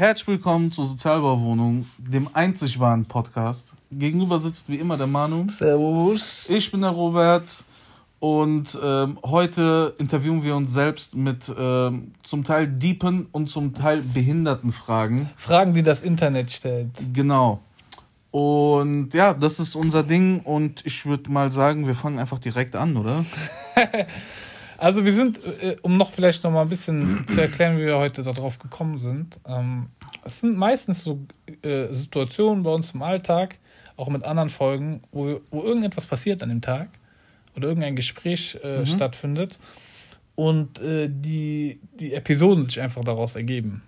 Herzlich willkommen zur Sozialbauwohnung, dem einzig wahren Podcast. Gegenüber sitzt wie immer der Manu. Servus. Ich bin der Robert und ähm, heute interviewen wir uns selbst mit ähm, zum Teil deepen und zum Teil behinderten Fragen. Fragen, die das Internet stellt. Genau. Und ja, das ist unser Ding und ich würde mal sagen, wir fangen einfach direkt an, oder? Also wir sind, äh, um noch vielleicht noch mal ein bisschen zu erklären, wie wir heute darauf gekommen sind. Ähm, es sind meistens so äh, Situationen bei uns im Alltag, auch mit anderen Folgen, wo, wo irgendetwas passiert an dem Tag oder irgendein Gespräch äh, stattfindet und äh, die, die Episoden sich einfach daraus ergeben.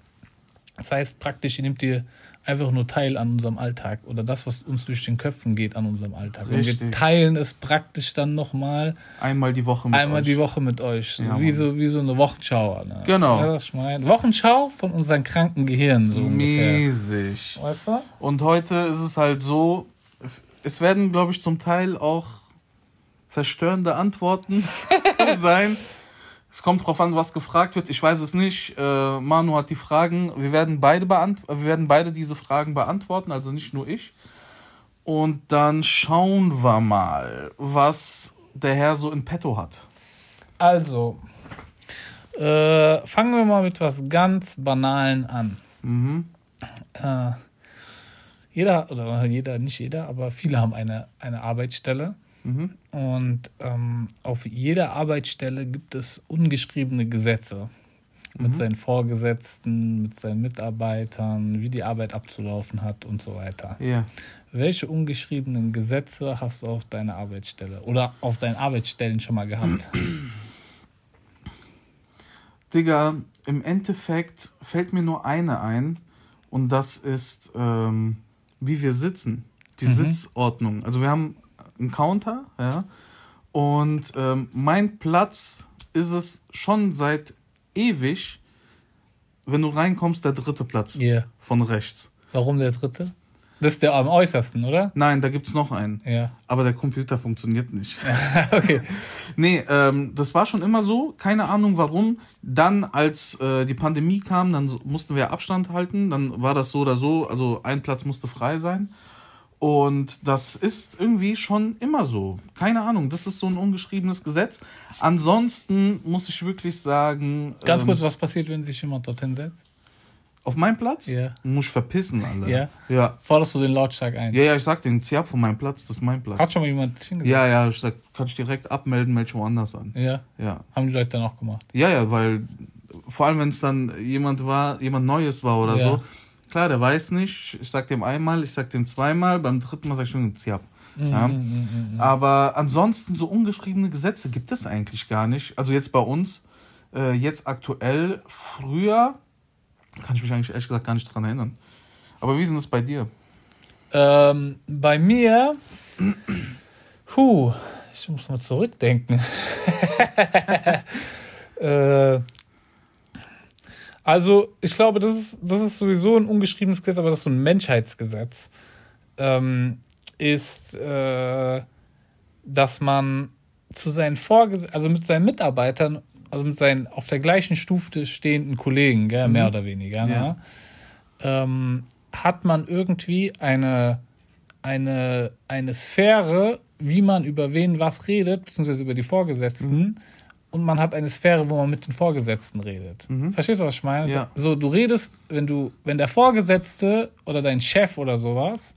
Das heißt praktisch, ihr nehmt ihr einfach nur teil an unserem Alltag oder das, was uns durch den Köpfen geht an unserem Alltag. Und wir Richtig. teilen es praktisch dann nochmal Einmal die Woche mit einmal euch. die Woche mit euch. So Ja, wie, so, wie so eine Wochenschau. Ne? Genau. Ja, ich meine. Wochenschau von unseren kranken Gehirnen. So. Mäßig. Weißt du? Und heute ist es halt so, es werden, glaube ich, zum Teil auch verstörende Antworten sein. Es kommt drauf an, was gefragt wird. Ich weiß es nicht. Äh, Manu hat die Fragen. Wir werden beide beant wir werden beide diese Fragen beantworten, also nicht nur ich. Und dann schauen wir mal, was der Herr so in petto hat. Also, äh, fangen wir mal mit was ganz Banalen an. Mhm. Äh, jeder, oder jeder, nicht jeder, aber viele haben eine, eine Arbeitsstelle. Mhm. Und ähm, auf jeder Arbeitsstelle gibt es ungeschriebene Gesetze mit seinen Vorgesetzten, mit seinen Mitarbeitern, wie die Arbeit abzulaufen hat und so weiter. Ja. Welche ungeschriebenen Gesetze hast du auf deiner Arbeitsstelle oder auf deinen Arbeitsstellen schon mal gehabt? Digga, im Endeffekt fällt mir nur eine ein und das ist, ähm, wie wir sitzen. Die Sitzordnung. Also wir haben einen Counter, ja, und ähm, mein Platz ist es schon seit ewig, wenn du reinkommst, der dritte Platz Ja. von rechts. Warum der dritte? Das ist der am äußersten, oder? Nein, da gibt's noch einen. Ja. Aber der Computer funktioniert nicht. okay. Nee, ähm, das war schon immer so. Keine Ahnung warum. Dann, als äh, die Pandemie kam, dann mussten wir Abstand halten. Dann war das so oder so. Also ein Platz musste frei sein. Und das ist irgendwie schon immer so. Keine Ahnung. Das ist so ein ungeschriebenes Gesetz. Ansonsten muss ich wirklich sagen. Ganz ähm, kurz, was passiert, wenn sich jemand dorthin setzt? Auf meinem Platz? Ja. Muss ich verpissen, Alter. Ja. Ja. Forderst du den Lautstark ein? Ja, ja, ich sag den, zieh ab von meinem Platz. Das ist mein Platz. Hat schon mal jemand hingesetzt? Ja, ja, ich sag, kann ich direkt abmelden, melde ich woanders an. Ja. Ja. Haben die Leute dann auch gemacht? Ja, ja, weil vor allem, wenn es dann jemand war, jemand Neues war oder Ja. so, klar, der weiß nicht. Ich sag dem einmal, ich sag dem zweimal, beim dritten Mal sag ich schon, zieh ab. Ja. Mhm, Aber ansonsten so ungeschriebene Gesetze gibt es eigentlich gar nicht. Also jetzt bei uns, äh, jetzt aktuell, früher kann ich mich eigentlich ehrlich gesagt gar nicht dran erinnern. Aber wie ist denn das bei dir? Ähm, bei mir, puh, ich muss mal zurückdenken. äh, also, ich glaube, das ist, das ist sowieso ein ungeschriebenes Gesetz, aber das ist so ein Menschheitsgesetz. Ähm, ist, äh, dass man zu seinen Vorgesetzten, also mit seinen Mitarbeitern, also mit seinen auf der gleichen Stufe stehenden Kollegen, gell, mehr oder weniger, Ja. ne? ähm, hat man irgendwie eine, eine, eine Sphäre, wie man über wen was redet, beziehungsweise über die Vorgesetzten. Und man hat eine Sphäre, wo man mit den Vorgesetzten redet. Verstehst du, was ich meine? Ja. So, du redest, wenn du, wenn der Vorgesetzte oder dein Chef oder sowas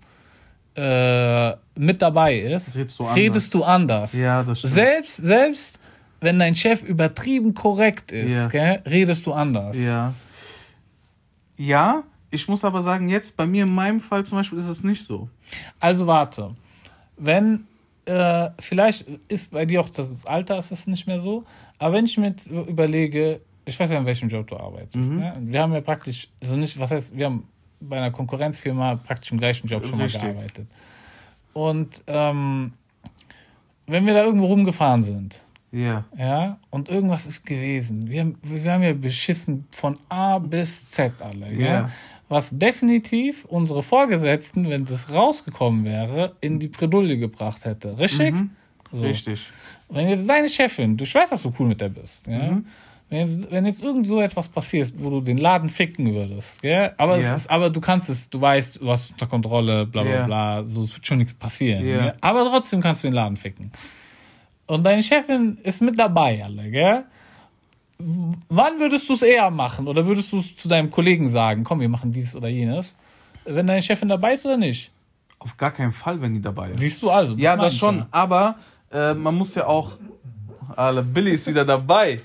äh, mit dabei ist, Redest du anders. redest du anders. Ja, das stimmt. Selbst, selbst wenn dein Chef übertrieben korrekt ist, Ja. gell, redest du anders. Ja. Ja, ich muss aber sagen, jetzt bei mir in meinem Fall zum Beispiel ist es nicht so. Also warte. Wenn, äh, vielleicht ist bei dir auch das Alter ist es nicht mehr so, aber wenn ich mir überlege, ich weiß ja, in welchem Job du arbeitest. Mhm. Ne? Wir haben ja praktisch, also nicht, was heißt, wir haben bei einer Konkurrenzfirma praktisch im gleichen Job schon Richtig. mal gearbeitet. Und ähm, wenn wir da irgendwo rumgefahren sind, Ja. ja, und irgendwas ist gewesen. Wir haben, wir haben ja beschissen von A bis Z alle, Ja. ja. Was definitiv unsere Vorgesetzten, wenn das rausgekommen wäre, in die Bredouille gebracht hätte. Richtig? So. Richtig. Wenn jetzt deine Chefin, du ich weiß, dass du cool mit der bist, ja. Mhm. Wenn jetzt, wenn jetzt irgend so etwas passiert, wo du den Laden ficken würdest, gell? Aber, es ist, aber du kannst es, du weißt, du hast es unter Kontrolle, bla bla Ja. bla, so, es wird schon nichts passieren. Gell? Aber trotzdem kannst du den Laden ficken. Und deine Chefin ist mit dabei, alle, gell? Wann würdest du es eher machen? Oder würdest du es zu deinem Kollegen sagen, komm, wir machen dies oder jenes? Wenn deine Chefin dabei ist oder nicht? Auf gar keinen Fall, wenn die dabei ist. Siehst du also? ja, meine das schon. ja. Aber äh, man muss ja auch. Alle, Billy ist wieder dabei.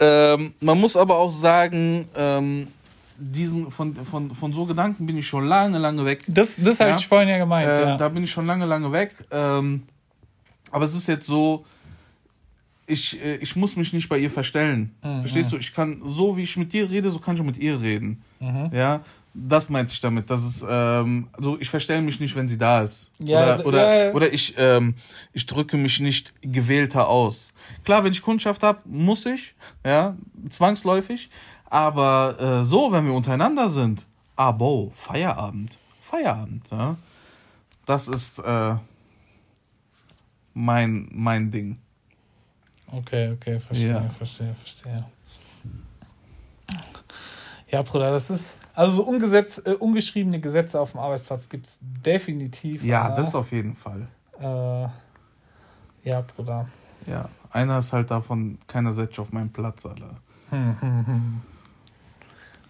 ähm, man muss aber auch sagen, ähm, diesen, von, von, von so Gedanken bin ich schon lange, lange weg. Das, das habe Ja. ich vorhin ja gemeint. Äh, ja. Da bin ich schon lange, lange weg. Ähm, aber es ist jetzt so, ich, äh, ich muss mich nicht bei ihr verstellen. Mhm. Verstehst du? Ich kann, so wie ich mit dir rede, so kann ich auch mit ihr reden. Mhm. Ja, das meinte ich damit. Das ist, ähm, also ich verstelle mich nicht, wenn sie da ist. Ja, oder, oder, ja, ja. oder ich, ähm, ich drücke mich nicht gewählter aus. Klar, wenn ich Kundschaft habe, muss ich, ja, zwangsläufig. Aber äh, so, wenn wir untereinander sind, abo, Feierabend. Feierabend, ja. Das ist äh, mein, mein Ding. Okay, okay, verstehe, Ja. verstehe, verstehe. Ja, Bruder, das ist. Also so ungesetz, äh, ungeschriebene Gesetze auf dem Arbeitsplatz gibt es definitiv. Ja, aber, das auf jeden Fall. Äh, ja, Bruder. Ja, einer ist halt davon, keiner setzt auf meinen Platz, Alter. Hm, hm, hm.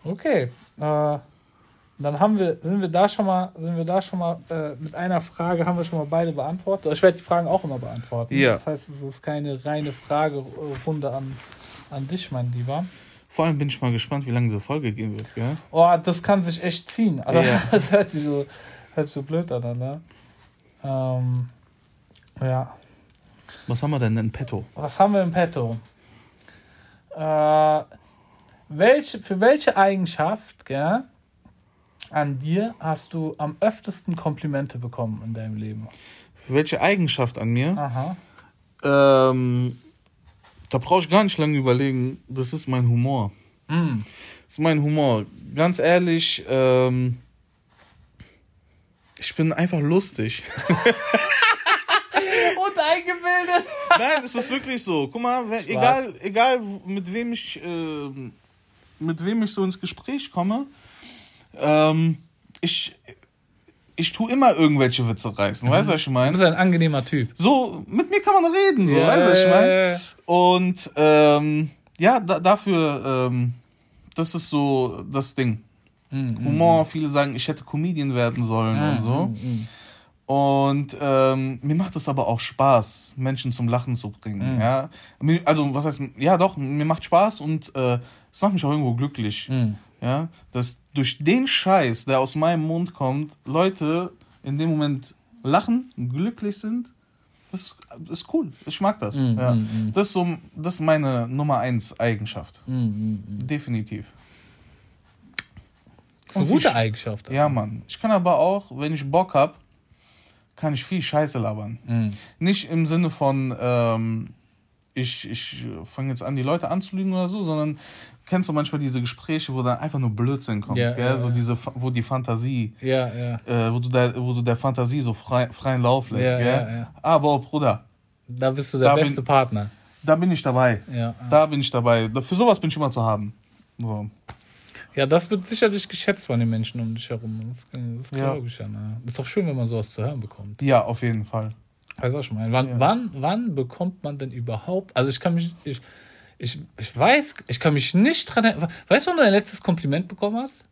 Okay. Äh, dann haben wir, sind wir da schon mal, sind wir da schon mal äh, mit einer Frage haben wir schon mal beide beantwortet. Ich werde die Fragen auch immer beantworten. Ja. Das heißt, es ist keine reine Fragerunde an, an dich, mein Lieber. Vor allem bin ich mal gespannt, wie lange diese Folge gehen wird, gell? Oh, das kann sich echt ziehen. Also, Ja. Das hört sich, so, hört sich so blöd an, ne? Ähm, ja. Was haben wir denn in petto? Was haben wir im Petto? Äh, welche, für welche Eigenschaft gell, an dir hast du am öftesten Komplimente bekommen in deinem Leben? Welche Eigenschaft an mir? Aha. Ähm, da brauche ich gar nicht lange überlegen. Das ist mein Humor. Mm. Das ist mein Humor. Ganz ehrlich, ähm, ich bin einfach lustig. Und eingebildet. Nein, es ist wirklich so. Guck mal, wenn, egal, egal mit wem ich, ähm, mit wem ich so ins Gespräch komme, ähm, ich, ich tue immer irgendwelche Witze reißen. Weißt du, was ich Du meine? bist ein angenehmer Typ. So, mit mir kann man reden, so, weißt du, was ich meine? Und ähm, ja, da, dafür, ähm, das ist so das Ding. Mm, Humor, viele sagen, ich hätte Comedian werden sollen und so. Mm. Und ähm, mir macht es aber auch Spaß, Menschen zum Lachen zu bringen. Mhm. Ja, also was heißt, ja doch, mir macht Spaß und äh, es macht mich auch irgendwo glücklich. Ja, dass durch den Scheiß, der aus meinem Mund kommt, Leute in dem Moment lachen, glücklich sind. Das ist cool. Ich mag das. Mm, ja. mm. Das ist so, das ist meine Nummer eins Eigenschaft. Mm. Definitiv. Das ist eine Und gute ich- Eigenschaft. Ja, Mann. Ich kann aber auch, wenn ich Bock hab, kann ich viel Scheiße labern. Nicht im Sinne von, ähm, ich, ich fange jetzt an, die Leute anzulügen oder so, sondern kennst du manchmal diese Gespräche, wo dann einfach nur Blödsinn kommt, Ja, gell? ja, so ja. diese, wo die Fantasie, äh, wo du der, wo du der Fantasie so frei, freien Lauf lässt, Ja, gell? ja, ja. Aber Bruder, Da bist du der Da bin- beste Partner. da bin ich dabei. Ja. Da bin ich dabei. Da- Für sowas bin ich immer zu haben. So. Ja, das wird sicherlich geschätzt von den Menschen um dich herum. Das, das glaube ich ja. Ne? ist doch schön, wenn man sowas zu hören bekommt. Ja, auf jeden Fall. Weißt du auch schon mal. Wann, Ja. wann, wann bekommt man denn überhaupt? Also ich kann mich, ich, ich, ich weiß, ich kann mich nicht dran erinnern. Weißt du, wann du dein letztes Kompliment bekommen hast?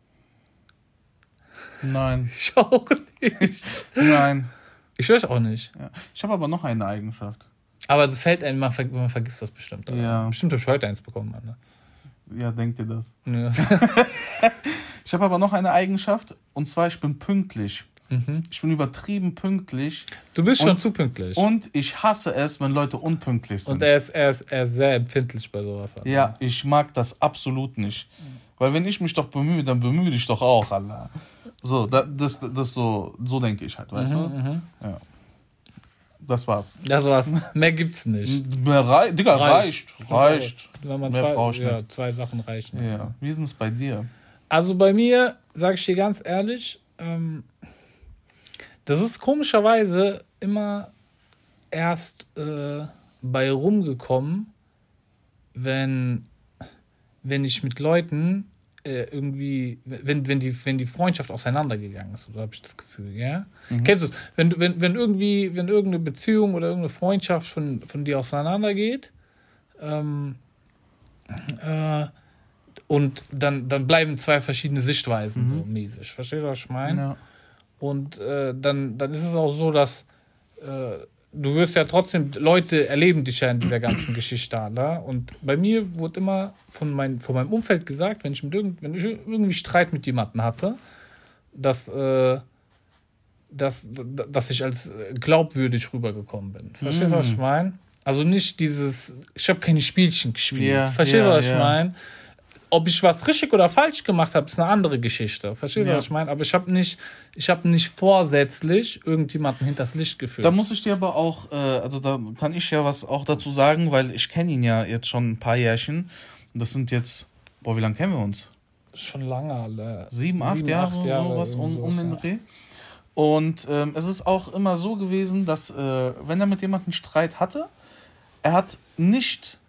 Nein, Ich auch nicht. nein. Ich weiß auch nicht. Ja. Ich habe aber noch eine Eigenschaft. Aber das fällt einem, man, ver- man vergisst das bestimmt. Ja. Bestimmt habe ich heute eins bekommen. Mann, ne? Ja, denkt ihr das? Ja. Ich habe aber noch eine Eigenschaft und zwar ich bin pünktlich. Mhm. Ich bin übertrieben pünktlich Du bist schon Und- zu pünktlich. und ich hasse es, wenn Leute unpünktlich sind. Und er ist, er, ist, er ist sehr empfindlich bei sowas. Alter. ja, ich mag das absolut nicht. Weil wenn ich mich doch bemühe, dann bemühe dich doch auch, Allah. So, da, das, das so, so denke ich halt, weißt Mhm, du? mhm. Ja. Das war's. Das war's. Mehr gibt's nicht. Mehr rei Digga, reicht. Reicht. Wenn man Mehr zwei, brauch ich ja, zwei Sachen reichen. Ja. Wie ist es bei dir? Also bei mir, sage ich dir ganz ehrlich, ähm, das ist komischerweise immer erst äh, bei rumgekommen, wenn wenn ich mit Leuten äh, irgendwie, wenn, wenn, die, wenn die Freundschaft auseinandergegangen ist, so habe ich das Gefühl, ja? Kennst du es? Wenn, wenn, wenn irgendwie, wenn irgendeine Beziehung oder irgendeine Freundschaft von, von dir auseinandergeht, ähm, äh, und dann, dann bleiben zwei verschiedene Sichtweisen so mäßig. Verstehst du, was ich meine? Ja. Und äh, dann, dann ist es auch so, dass äh, du wirst ja trotzdem, Leute erleben dich ja in dieser ganzen Geschichte da. Und bei mir wurde immer von, mein, von meinem Umfeld gesagt, wenn ich, mit irgend, wenn ich irgendwie Streit mit jemandem hatte, dass, äh, dass, dass ich als glaubwürdig rübergekommen bin. Verstehst du, was ich meine? Also nicht dieses, ich habe keine Spielchen gespielt. Ja, Verstehst du, ja, was ich ja. meine? Ob ich was richtig oder falsch gemacht habe, ist eine andere Geschichte. Verstehst du, Ja. was ich meine? Aber ich habe nicht, ich habe nicht vorsätzlich irgendjemanden hinters Licht geführt. Da muss ich dir aber auch, äh, also da kann ich ja was auch dazu sagen, weil ich kenne ihn ja jetzt schon ein paar Jährchen. Das sind jetzt, boah, wie lange kennen wir uns? Schon lange alle. Sieben, acht Jahre, sowas um, um den ja. Dreh. Und ähm, es ist auch immer so gewesen, dass äh, wenn er mit jemandem Streit hatte, er hat nicht,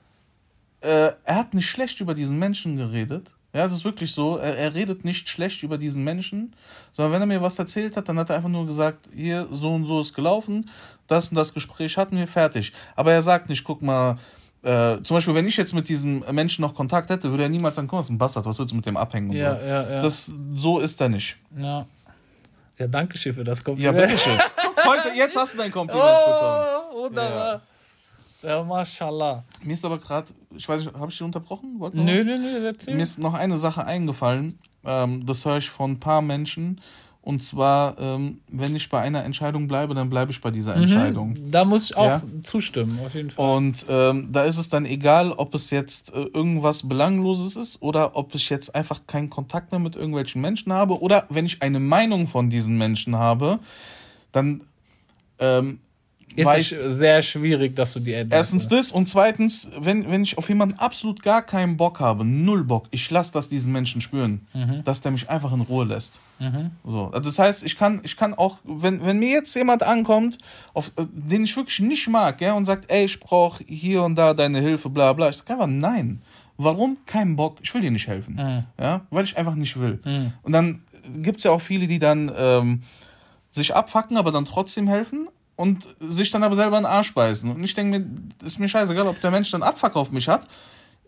äh, er hat nicht schlecht über diesen Menschen geredet. Ja, es ist wirklich so. Er, er redet nicht schlecht über diesen Menschen, sondern wenn er mir was erzählt hat, dann hat er einfach nur gesagt, hier, so und so ist gelaufen, das und das Gespräch hatten wir fertig. Aber er sagt nicht, guck mal, äh, zum Beispiel, wenn ich jetzt mit diesem Menschen noch Kontakt hätte, würde er niemals sagen, guck mal, das ist ein Bastard, was willst du mit dem abhängen? Ja, so. ja, ja. Das, so ist er nicht. ja. Ja, danke schön für das Ja, Kompliment. bitteschön. Heute, jetzt hast du dein Kompliment bekommen. Oh, wunderbar. Ja, mashallah. Mir ist aber gerade, ich weiß nicht, habe ich dich unterbrochen? Wollten wir Nö, was? nö, nö, erzähl. Mir ist noch eine Sache eingefallen. Ähm, das höre ich von ein paar Menschen. Und zwar, ähm, wenn ich bei einer Entscheidung bleibe, dann bleibe ich bei dieser Entscheidung. Mhm. Da muss ich auch Ja. zustimmen, auf jeden Fall. Und ähm, da ist es dann egal, ob es jetzt äh, irgendwas Belangloses ist oder ob ich jetzt einfach keinen Kontakt mehr mit irgendwelchen Menschen habe oder wenn ich eine Meinung von diesen Menschen habe, dann ähm, Ist weiß, es sehr schwierig, dass du die änderst. Erstens das und zweitens, wenn, wenn ich auf jemanden absolut gar keinen Bock habe, null Bock, ich lasse das diesen Menschen spüren, dass der mich einfach in Ruhe lässt. So. Also Das heißt, ich kann, ich kann auch, wenn, wenn mir jetzt jemand ankommt, auf, äh, den ich wirklich nicht mag, ja, und sagt, ey, ich brauche hier und da deine Hilfe, bla bla, ich sage einfach nein. Warum? Kein Bock, ich will dir nicht helfen. Mhm. Ja, weil ich einfach nicht will. Und dann gibt es ja auch viele, die dann ähm, sich abfacken, aber dann trotzdem helfen und sich dann aber selber in den Arsch beißen. Und ich denke mir, ist mir scheißegal, ob der Mensch dann Abfuck auf mich hat.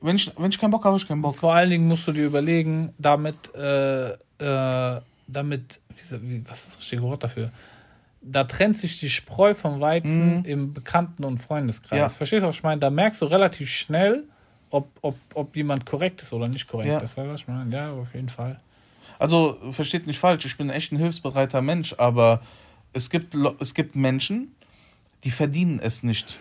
Wenn ich, wenn ich keinen Bock habe, habe ich keinen Bock. Vor allen Dingen musst du dir überlegen, damit, äh, äh, damit, wie, was ist das richtige Wort dafür? Da trennt sich die Spreu vom Weizen im Bekannten- und Freundeskreis. Ja. Verstehst du, was ich meine? Da merkst du relativ schnell, ob, ob, ob jemand korrekt ist oder nicht korrekt Ja. ist. Weißt du, was ich meine? Ja, auf jeden Fall. Also, versteht nicht falsch, ich bin echt ein hilfsbereiter Mensch, aber es gibt, es gibt Menschen, die verdienen es nicht.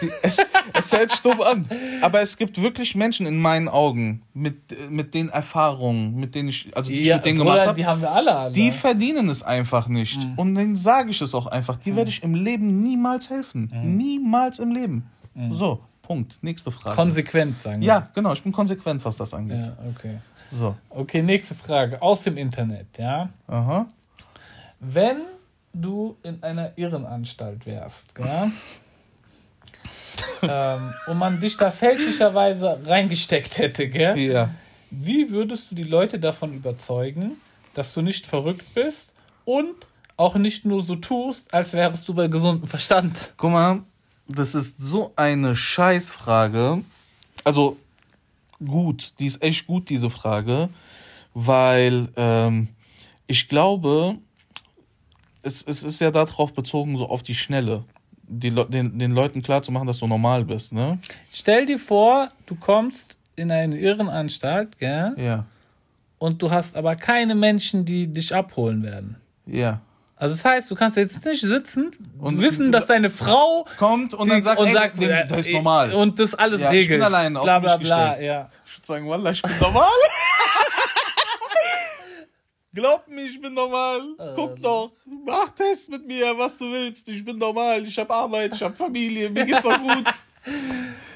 Die, es, es hält stumm an. Aber es gibt wirklich Menschen in meinen Augen mit, mit den Erfahrungen, mit denen ich, also die ich mit denen gemacht Bruder, habe. die haben wir alle. Alter. Die verdienen es einfach nicht. Mhm. Und denen sage ich es auch einfach. Die werde ich im Leben niemals helfen. Mhm. Niemals im Leben. So, Punkt. Nächste Frage. Konsequent, sagen wir. ja, genau. Ich bin konsequent, was das angeht. Ja, okay. So. Okay, nächste Frage. Aus dem Internet, ja. Aha. Wenn du in einer Irrenanstalt wärst, gell? ähm, und man dich da fälschlicherweise reingesteckt hätte, gell? Ja. wie würdest du die Leute davon überzeugen, dass du nicht verrückt bist und auch nicht nur so tust, als wärst du bei gesundem Verstand? Guck mal, das ist so eine Scheißfrage. Also gut, die ist echt gut, diese Frage, weil ähm, ich glaube, es, es ist ja darauf bezogen, so auf die Schnelle. Die, Le- den, den Leuten klarzumachen, dass du normal bist, ne? Stell dir vor, du kommst in eine Irrenanstalt, gell? Ja. Und du hast aber keine Menschen, die dich abholen werden. Ja. Also das heißt, du kannst jetzt nicht sitzen und wissen, dass deine Frau Kommt und dann sagt, und ey, sagt äh, das ist normal. und das alles Ja, ich regelt. bin allein auf bla bla bla, gestellt. ja. Ich würde sagen, Wallah, ich bin normal. Glaub mir, ich bin normal. Guck doch. Mach Test mit mir, was du willst. Ich bin normal. Ich habe Arbeit, ich habe Familie. Mir geht's auch gut.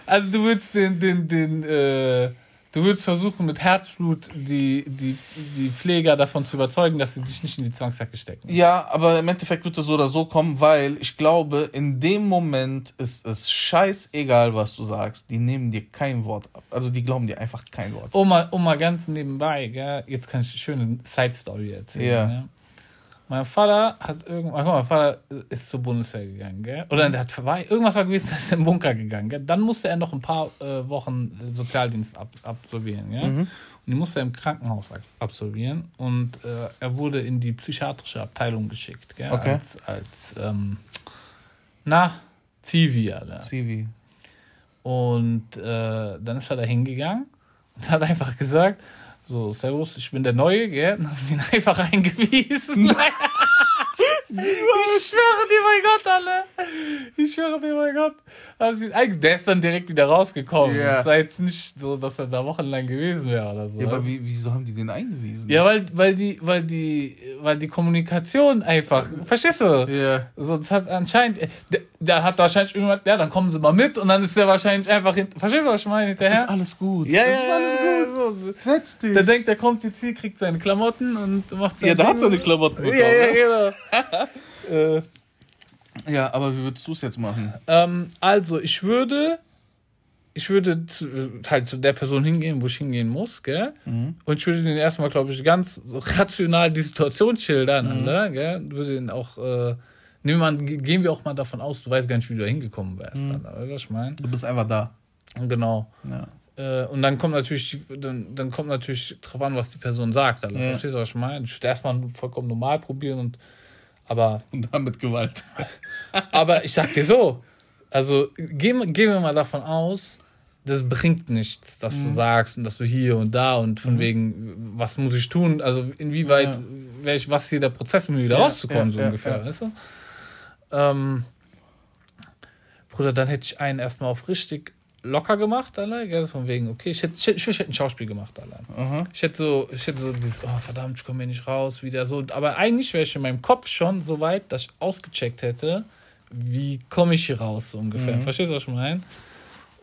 Also du würdest den, den, den, äh, Du würdest versuchen, mit Herzblut die, die, die Pfleger davon zu überzeugen, dass sie dich nicht in die Zwangsjacke stecken. Ja, aber im Endeffekt wird es so oder so kommen, weil ich glaube, in dem Moment ist es scheißegal, was du sagst. Die nehmen dir kein Wort ab. Also die glauben dir einfach kein Wort. Mal, um mal ganz nebenbei, gell? jetzt kann ich eine schöne Side-Story erzählen. Ja. Ne? Mein Vater hat irgendwann, mein Vater ist zur Bundeswehr gegangen, gell? Oder der hat vorbei, irgendwas war gewesen, der ist in den Bunker gegangen, gell? Dann musste er noch ein paar äh, Wochen Sozialdienst ab, absolvieren, gell? Mhm. Und die musste er im Krankenhaus ab- absolvieren und äh, er wurde in die psychiatrische Abteilung geschickt, gell? Okay. Als, als ähm, na, Zivi, Alter. Civi. Und äh, dann ist er da hingegangen und hat einfach gesagt, so, Servus, ich bin der Neue, gell? Und haben ihn einfach eingewiesen. ich schwöre dir, mein Gott, alle. Ich schwöre dir, mein Gott. Einge- Der ist dann direkt wieder rausgekommen. Ja. Es war jetzt nicht so, dass er da wochenlang gewesen wäre oder so. Ja, aber wie, wieso haben die den eingewiesen? Ja, weil, weil die, weil die, weil die Kommunikation einfach, verstehst du? Ja. Sonst hat anscheinend, der, der hat wahrscheinlich irgendwann, ja, dann kommen sie mal mit und dann ist der wahrscheinlich einfach, hin, verstehst du, was ich meine, Das hinterher? ist alles gut. ja, das ja, ist alles gut. So. Setz dich. Der denkt, der kommt jetzt hier, kriegt seine Klamotten und macht sein ja, der hat seine Klamotten bekommen. Ja, ja, ne? genau. äh, ja, aber wie würdest du es jetzt machen? ähm, also, ich würde, ich würde zu, halt zu der Person hingehen, wo ich hingehen muss, gell? Mhm. Und ich würde den erstmal, glaube ich, ganz rational die Situation schildern, Mhm. Alter, gell? Würde ihn auch, äh, nehmen wir ge- gehen wir auch mal davon aus, du weißt gar nicht, wie du da hingekommen wärst, Mhm. Alter. Weißt du, was ich meine? Du bist einfach da. Genau. Ja. Äh, und dann kommt natürlich, dann, dann kommt natürlich drauf an, was die Person sagt, Alter. Ja. Verstehst du, was ich meine? Ich würde erstmal vollkommen normal probieren und, aber, Und dann mit Gewalt. aber ich sag dir so, also, gehen, gehen wir mal davon aus, das bringt nichts, dass Mhm. du sagst und dass du hier und da und von wegen, was muss ich tun? Also inwieweit, Ja. welch, was hier der Prozess, um wieder Ja, rauszukommen, ja, so ja, ungefähr, ja. weißt du? Ähm, Bruder, dann hätte ich einen erstmal auf richtig locker gemacht, Alter, gell, von wegen, okay, ich hätte, ich hätte, ich hätte ein Schauspiel gemacht. Aha. Ich hätte so, ich hätte so dieses, oh verdammt, ich komme hier nicht raus, wieder so. Aber eigentlich wäre ich in meinem Kopf schon so weit, dass ich ausgecheckt hätte, wie komme ich hier raus, so ungefähr. Mhm. Verstehst du, was ich meine?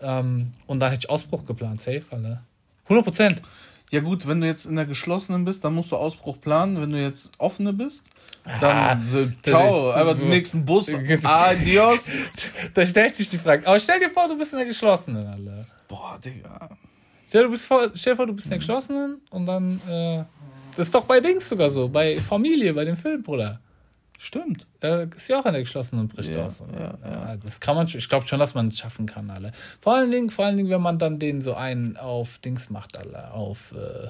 Ähm, und da hätte ich Ausbruch geplant, safe, Alter. 100 Prozent. Ja gut, wenn du jetzt in der geschlossenen bist, dann musst du Ausbruch planen. Wenn du jetzt offene bist, dann äh, ciao, Ah, einfach den nächsten Bus. Adios. Da stellt sich die Frage. Aber stell dir vor, du bist in der geschlossenen, Alter. Boah, Digga. Stell, du bist vor, stell dir vor, du bist in der geschlossenen und dann, äh, das ist doch bei Dings sogar so, bei Familie, bei dem Film, Bruder. Stimmt. Da ist ja auch in der geschlossenen und bricht Ja, aus. ja, ja. Das kann man, ich glaube schon, dass man es schaffen kann, alle. Vor allen Dingen, vor allen Dingen, wenn man dann den so einen auf Dings macht, alle, auf, äh,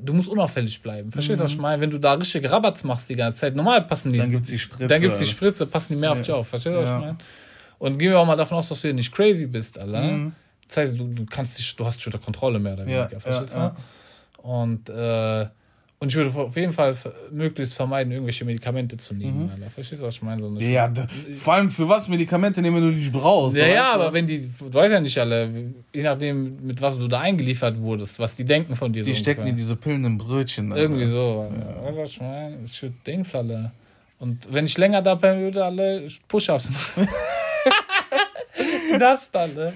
du musst unauffällig bleiben. Verstehst du, was ich meine? Wenn du da richtige Rabatz machst die ganze Zeit, normal passen die. Dann gibt's die Spritze. Dann gibt's die Alter. Spritze, passen die mehr auf dich auf. Verstehst du, was Ja. ich meine? Und gehen wir auch mal davon aus, dass du hier nicht crazy bist, Alter. Mhm. Das heißt, du, du kannst dich, du hast schon Kontrolle mehr oder Ja, weniger. Verstehst ja, du? Und, äh, und ich würde auf jeden Fall möglichst vermeiden, irgendwelche Medikamente zu nehmen. Alter. Verstehst du, was ich meine? So Mhm. Ja, d- vor allem für was Medikamente nehmen, wenn du die nicht brauchst. ja, ja, aber wenn die, du weißt ja nicht alle, je nachdem, mit was du da eingeliefert wurdest, was die denken von dir. Die so stecken ungefähr. diese Pillen im Brötchen. Alter. Irgendwie so. Ja. Weißt du, was ich meine? Ich würde Dings alle. Und wenn ich länger da bleiben würde, alle Push-Ups machen. das dann, ne?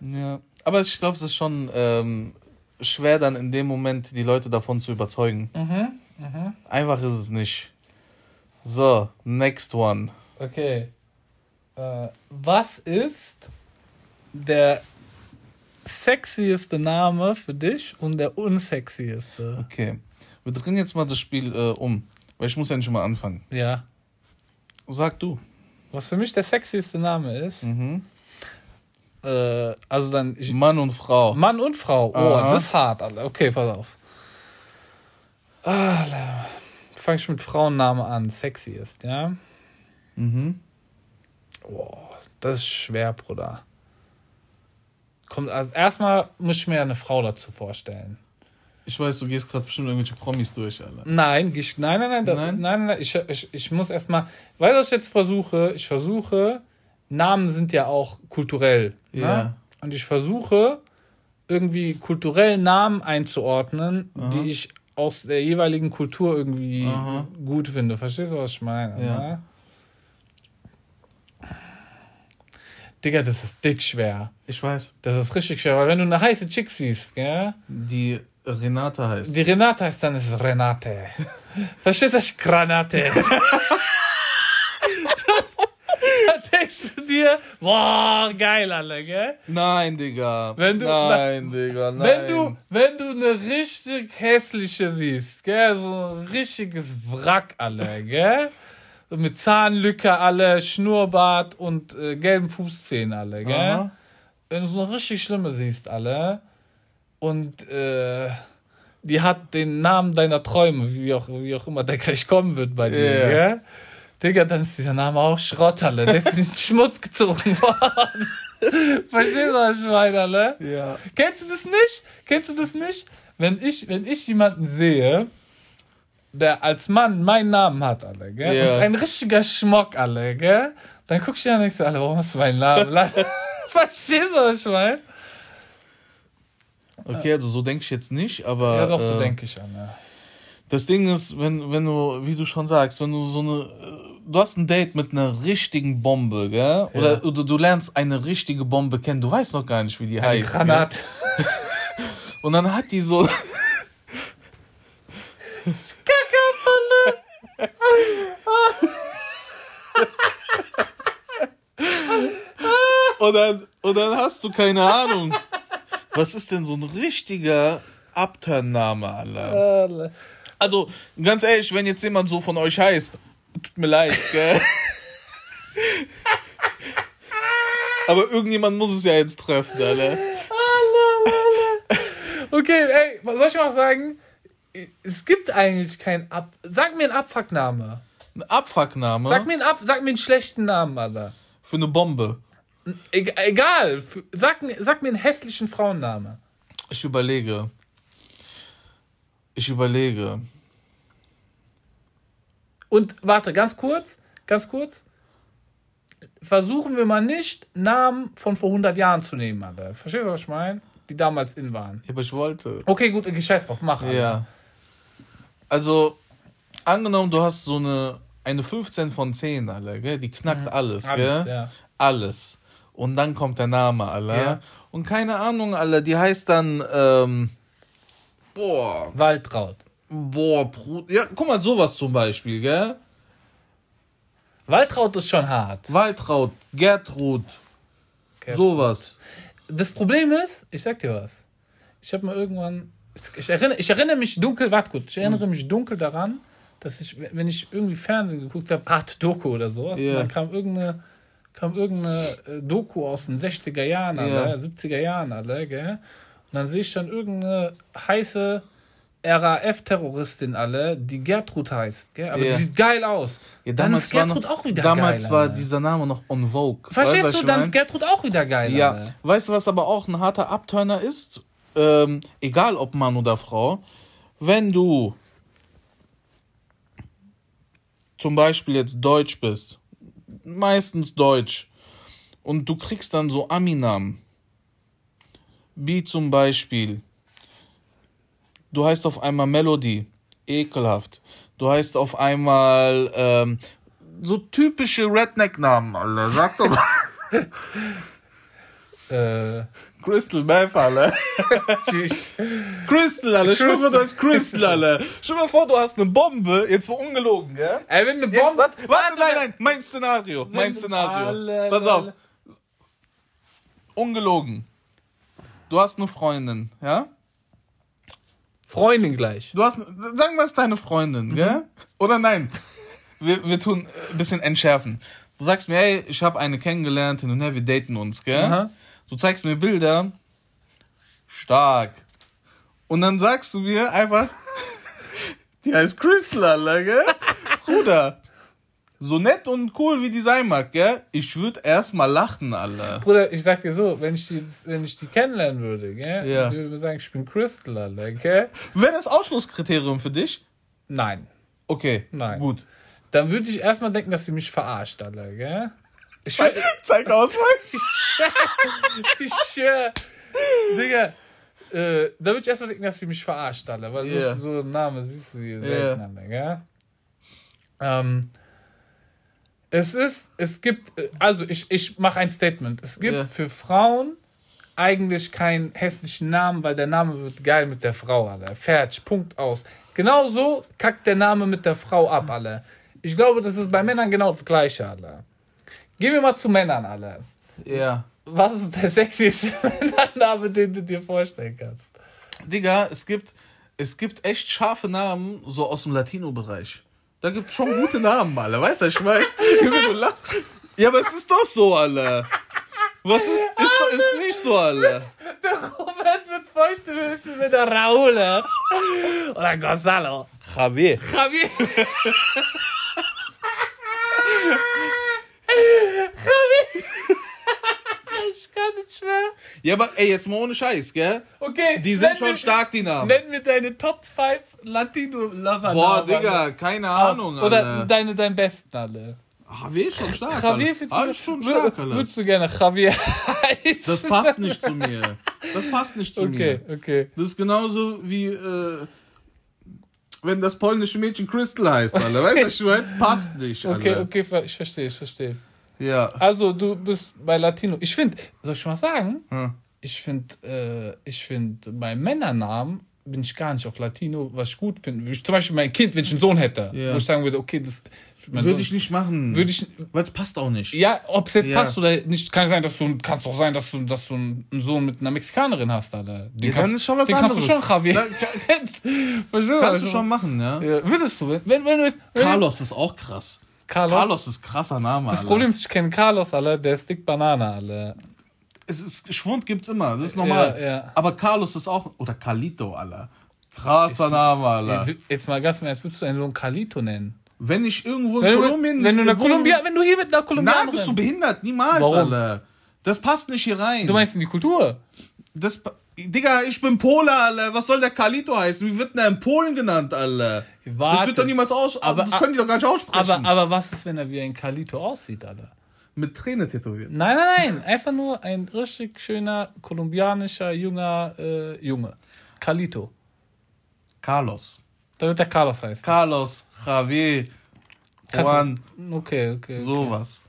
Ja. Aber ich glaube, es ist schon ähm, schwer, dann in dem Moment die Leute davon zu überzeugen. Mhm. Einfach ist es nicht. So, next one. Okay. Äh, was ist der sexieste Name für dich und der unsexieste? Okay. Wir drehen jetzt mal das Spiel äh, um. Weil ich muss ja nicht mal anfangen. Ja. Sag du. Was für mich der sexieste Name ist, Mhm. Äh, also dann ich, Mann und Frau. Mann und Frau. Oh, Aha. das ist hart, Alter. Okay, pass auf. Ah, Fange ich mit Frauenname an. Sexiest, ja? Mhm. Boah, das ist schwer, Bruder. Kommt, also erstmal muss ich mir eine Frau dazu vorstellen. Ich weiß, du gehst gerade bestimmt irgendwelche Promis durch, Alter. Nein, ich, nein, nein, nein, das, Nein? nein, nein, nein, ich, ich, ich muss erstmal, weißt du, was ich jetzt versuche? Ich versuche, Namen sind ja auch kulturell. Ja. Ne? Und ich versuche, irgendwie kulturell Namen einzuordnen, Aha. die ich aus der jeweiligen Kultur irgendwie Aha. gut finde. Verstehst du, was ich meine? Ja. ne? Digga, das ist dick schwer. Ich weiß. Das ist richtig schwer, weil wenn du eine heiße Chick siehst, gell? Die Renate heißt. Die Renate heißt dann, ist es Renate. Verstehst du? Granate. da dir, boah, geil, alle, gell? Nein, Digga. Wenn du- nein, Digga, nein. Wenn du, wenn du eine richtig hässliche siehst, gell, so ein richtiges Wrack, alle, gell? Mit Zahnlücke, alle, Schnurrbart und äh, gelben Fußzehen, alle, gell? Aha. Wenn du so eine richtig schlimme siehst, alle, und äh, die hat den Namen deiner Träume, wie auch, wie auch immer der gleich kommen wird bei dir, Ja. gell? Digga, dann ist dieser Name auch Schrott, alle. Der ist in den Schmutz gezogen worden. Verstehst du, was ich meine, alle? Ja. Kennst du das nicht? Kennst du das nicht? Wenn ich, wenn ich jemanden sehe, der als Mann meinen Namen hat, alle, gell? Ja. Und ein richtiger Schmock, alle, gell? Dann guck ich und denk so, alle, warum hast du meinen Namen? Verstehst du, was ich meine? Okay, also so denke ich jetzt nicht, aber. Ja, doch, so äh, denke ich an, ja. Das Ding ist, wenn, wenn du, wie du schon sagst, wenn du so eine, äh, du hast ein Date mit einer richtigen Bombe, gell? Oder, Ja. oder du lernst eine richtige Bombe kennen, du weißt noch gar nicht, wie die Eine heißt. Granat. Und dann hat die so, und dann, und dann hast du keine Ahnung. Was ist denn so ein richtiger Abturnname, Alter? Also, ganz ehrlich, wenn jetzt jemand so von euch heißt, tut mir leid, gell? Aber irgendjemand muss es ja jetzt treffen, Alter. Okay, ey, was soll ich mal sagen? Es gibt eigentlich keinen Ab... Sag mir einen Abfuckname. Ein Abfuckname Sag mir einen, Ab sag mir einen schlechten Namen, Alter. für eine Bombe. E egal. Sag, mir- sag mir einen hässlichen Frauenname. Ich überlege. Ich überlege. Und warte, ganz kurz, ganz kurz. Versuchen wir mal nicht, Namen von vor 100 Jahren zu nehmen, Alter. Verstehst du, was ich meine? Die damals in waren. Ja, aber ich wollte. Okay, gut, scheiß drauf, mach. Alter. Ja. Also, angenommen, du hast so eine, eine 15 von 10, Alter, gell? Die knackt alles, Mhm. Alles, gell? ja. Alles. Und dann kommt der Name, Alter. Ja. Und keine Ahnung, Alter, die heißt dann, ähm, boah, Waltraud. boah, Brut. Ja, guck mal, sowas zum Beispiel, gell? Waltraud ist schon hart. Waltraud, Gertrud, sowas. Das Problem ist, ich sag dir was. Ich habe mal irgendwann, ich, erinnere, ich erinnere mich dunkel, warte kurz, ich erinnere mich dunkel daran, dass ich, wenn ich irgendwie Fernsehen geguckt habe, Art Doku oder sowas, und dann kam irgendeine, kam irgendeine äh, Doku aus den 60er Jahren, Ja. alle, 70er Jahren, alle, gell? Und dann sehe ich dann irgendeine heiße RAF-Terroristin alle, die Gertrud heißt, gell? Aber Ja. die sieht geil aus. Ja, dann damals ist war Gertrud noch, auch wieder Damals geil. war Alter. dieser Name noch on Vogue. Verstehst Weißt du, dann ist Gertrud auch wieder geil. Ja, Alter. weißt du, was aber auch ein harter Abturner ist? Ähm, egal ob Mann oder Frau, wenn du zum Beispiel jetzt Deutsch bist, meistens Deutsch, und du kriegst dann so Ami-Namen, wie zum Beispiel, du heißt auf einmal Melody, ekelhaft. Du heißt auf einmal ähm, so typische Redneck-Namen, Alter. Sag doch mal. Äh, Crystal Meth, Alter. tschüss. Crystal, Alter. Stell dir vor, du hast Crystal, Alter. Stell dir vor, du hast eine Bombe. Jetzt war ungelogen, gell? Ey, wenn eine Bombe. Jetzt, warte, warte, nein, nein. Mein Szenario. Mein Szenario. Alle, Pass auf. alle. Ungelogen. Du hast eine Freundin, ja? Freundin gleich. Du hast, sagen wir es deine Freundin, gell? Oder nein? Wir, wir tun ein bisschen entschärfen. Du sagst mir, hey, ich habe eine kennengelernt, hin und her, wir daten uns, gell? Aha. Du zeigst mir Bilder. Stark. Und dann sagst du mir einfach, die heißt Crystal, Alter, gell? Bruder. So nett und cool wie die sein mag, gell? Ich würde erstmal lachen, Alter. Bruder, ich sag dir so, wenn ich die, wenn ich die kennenlernen würde, gell? Ja. Ich würde mir sagen, ich bin Crystal, Alter, gell? Wäre das Ausschlusskriterium für dich? Nein. Okay. Nein. Gut. Dann würde ich erstmal denken, dass sie mich verarscht, Alter, gell? Ich schwör, Zeig Ausweis. ich schwör. Digga. Äh, da würde ich erstmal denken, dass sie mich verarscht, Alter. Weil Ja. so, so ein Name siehst du hier selten, Ja. Alter, gell? Ähm, Es ist, es gibt, also ich, ich mache ein Statement. Es gibt Ja. für Frauen eigentlich keinen hässlichen Namen, weil der Name wird geil mit der Frau, alle. Fertig, Punkt aus. Genauso kackt der Name mit der Frau ab, alle. Ich glaube, das ist bei Männern genau das Gleiche, alle. Gehen wir mal zu Männern, alle. Ja. Was ist der sexieste Männername, den du dir vorstellen kannst? Digga, es gibt, es gibt echt scharfe Namen, so aus dem Latino-Bereich. Da gibt es schon gute Namen, alle. Weißt du, ich meine? Du lachst. Ja, aber es ist doch so, alle. Was ist, ist, doch, ist nicht so, alle. Der Robert wird feuchte mit der Raul. Oder Gonzalo. Javier. Javier. kann nicht mehr. Ja, aber ey, jetzt mal ohne Scheiß, gell? Okay. Die sind schon mir- stark, die Namen. Nenn mir deine Top 5 Latino-Lover. Boah, Digga, keine Ahnung, Oder alle. deine, dein besten alle. Javier ist schon stark, Javier findest du Ah, schon stark, alle. Würdest du gerne Javier heißen? Das passt nicht zu mir. Das passt nicht zu Okay, mir. okay. Das ist genauso wie, äh, wenn das polnische Mädchen Crystal heißt, alle. Weißt du, was ich meine? Passt nicht, alle. Okay, okay, ich verstehe, ich verstehe. Ja. Also, du bist bei Latino. Ich finde, soll ich mal sagen? Hm. Ich finde, äh, ich finde, bei Männernamen bin ich gar nicht auf Latino, was ich gut finde. Zum Beispiel mein Kind, wenn ich einen Sohn hätte, Ja. wo ich sagen würde, okay, das Würde Sohn- ich nicht machen. Würde ich, Weil es passt auch nicht. ja, ob es jetzt Ja. passt oder nicht, kann sein, dass du, kann es doch sein, dass du, dass du einen Sohn mit einer Mexikanerin hast, Alter. Den Ja, dann ist schon was den anderes. kannst du schon, Javier. Verstehst Kannst du schon machen, ja. Ja, würdest du, wenn, wenn du jetzt, wenn Carlos ist auch krass. Carlos, Carlos ist krasser Name, das Alter. Problem ist, ich kenne Carlos, Alter, der ist dick Banane, Alter. Es ist, Schwund gibt's immer, das ist normal. Ja, ja. Aber Carlos ist auch, oder Carlito, Alter. Krasser Name, Alter. Ey, Jetzt mal ganz Ernst, würdest du einen Sohn Carlito nennen? Wenn ich irgendwo in Wenn du, Kolumbien... wenn du wo- Kolumbia, wenn du hier mit einer Nein, Kolumbianerin... bist du behindert? Niemals, Warum? Alter. Das passt nicht hier rein. Du meinst in die Kultur? Das, Digga, ich bin Pole, Alter. Was soll der Carlito heißen? Wie wird denn der in Polen genannt, Alter? Das Warte. wird doch niemals aus... Aber- das können die doch gar nicht aussprechen. Aber, aber was ist, wenn er wie ein Carlito aussieht, Alter? Mit Träne tätowiert. Nein, nein, nein. Einfach nur ein richtig schöner kolumbianischer, junger äh, Junge. Carlito. Carlos. Da wird der Carlos heißen. Carlos, Javier, Juan, Okay, okay. okay. sowas.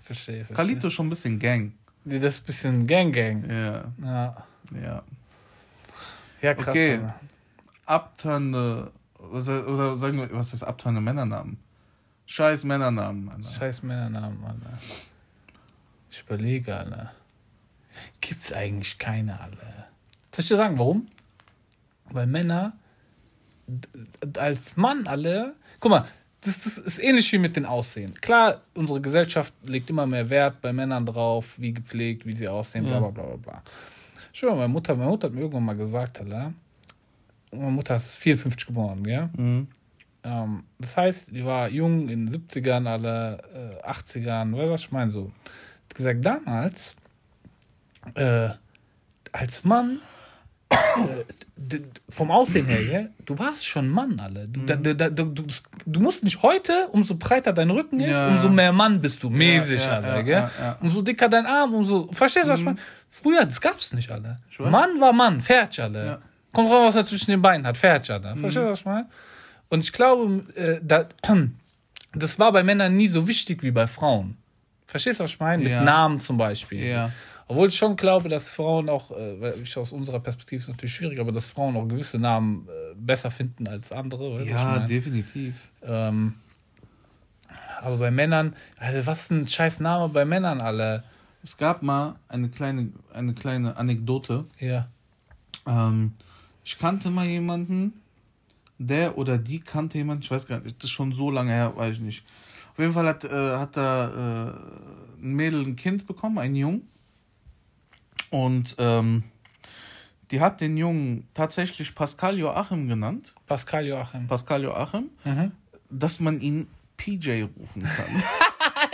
Verstehe, verstehe. Carlito ist schon ein bisschen Gang. Das ist ein bisschen Gang Gang. Ja, Ja, ja. krass. Okay. Alter. Oder, oder sagen wir, was ist abtörende Männernamen? Scheiß Männernamen, Alter. Scheiß Männernamen, Alter. Ich überlege, Alter. Gibt's eigentlich keine, Alter. Soll ich dir sagen, warum? Weil Männer als Mann alle. Guck mal, das, das ist ähnlich wie mit den Aussehen. Klar, unsere Gesellschaft legt immer mehr Wert bei Männern drauf, wie gepflegt, wie sie aussehen, bla bla bla bla bla. Schau mal, meine Mutter, meine Mutter hat mir irgendwann mal gesagt, Alter. Meine Mutter ist 54 geboren, gell? Mhm. Ähm, das heißt, die war jung in den 70ern, alle äh, 80ern, weißt du, was ich meine? So. Hat gesagt, damals, äh, als Mann, äh, vom Aussehen her, gell, du warst schon Mann, alle. Du, da, da, da, du, du, musst nicht heute, umso breiter dein Rücken ist, Ja. umso mehr Mann bist du, mäßig, ja, alle, ja, gell? ja, ja. Umso dicker dein Arm, umso. Verstehst du, was ich meine? Früher, das gab's nicht, alle. Mann war Mann, fertig, alle. Ja. Kommt raus, was er zwischen den Beinen hat, fertig, alle. Verstehst du, was ich meine? Und ich glaube, äh, da, das war bei Männern nie so wichtig wie bei Frauen. Verstehst du, was ich meine? Mit Ja. Namen zum Beispiel. Ja. Obwohl ich schon glaube, dass Frauen auch, äh, ich aus unserer Perspektive ist natürlich schwierig, aber dass Frauen auch gewisse Namen äh, besser finden als andere. Weißt Ja, definitiv. ähm, aber bei Männern, also was ein scheiß Name bei Männern alle. Es gab mal eine kleine, eine kleine Anekdote. Ja. Ähm, ich kannte mal jemanden, der oder die kannte jemanden, ich weiß gar nicht, das ist schon so lange her, weiß ich nicht. Auf jeden Fall hat, äh, hat da äh, ein Mädel ein Kind bekommen, ein Jung. Und ähm, die hat den Jungen tatsächlich Pascal Joachim genannt. Pascal Joachim. Pascal Joachim, Mhm. dass man ihn PJ rufen kann.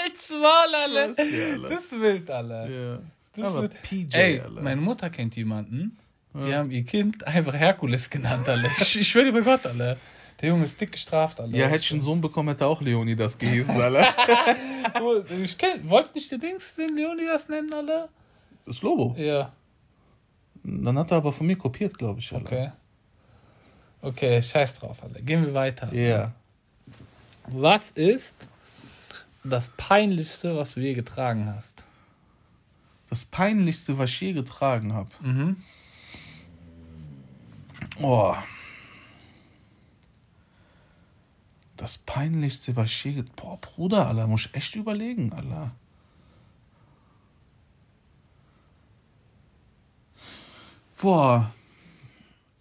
Als Maul, alle. Das ist alle. Wild, alle. ja. Das Aber wird- PJ, Ey, Alter. meine Mutter kennt jemanden, die haben ihr Kind einfach Herkules genannt, alle. Ich, ich schwöre dir bei Gott, alle. Der Junge ist dick gestraft, alle. Ja, hätte ich einen Sohn bekommen, hätte auch Leonidas gehießen, Alter. Du, Ich kenn, wollt nicht der Dings den Leonidas nennen, alle? Das Lobo. Ja, Dann hat er aber von mir kopiert, glaube ich. Alter. okay. Okay, scheiß drauf, alle. Gehen wir weiter. Ja. Was ist das Peinlichste, was du je getragen hast? Das Peinlichste, was ich je getragen habe. Mhm. Oh. Das Peinlichste, je... get- Boah, Bruder, Alter, muss ich echt überlegen, Alter. Boah.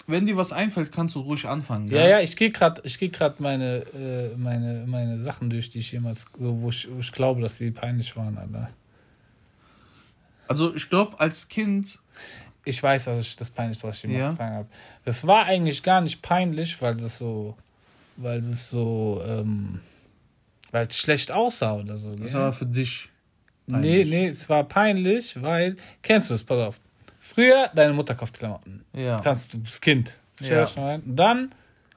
Wenn dir was einfällt, kannst du ruhig anfangen. Ja, ja, ich gehe gerade ich geh meine, äh, meine, meine Sachen durch, die ich jemals, so, wo ich, wo ich glaube, dass sie peinlich waren, Alter. Also ich glaube, als Kind... Ich weiß, was ich das peinlichste, was ich jemals Ja. getragen habe. Das war eigentlich gar nicht peinlich, weil das so, weil das so, ähm, weil es schlecht aussah oder so. Das gell? war für dich. Nee, peinlich. nee, es war peinlich, weil, kennst du es, pass auf. Früher, deine Mutter kauft Klamotten. Ja. Kannst du bist Kind. Ja. Ja. Und dann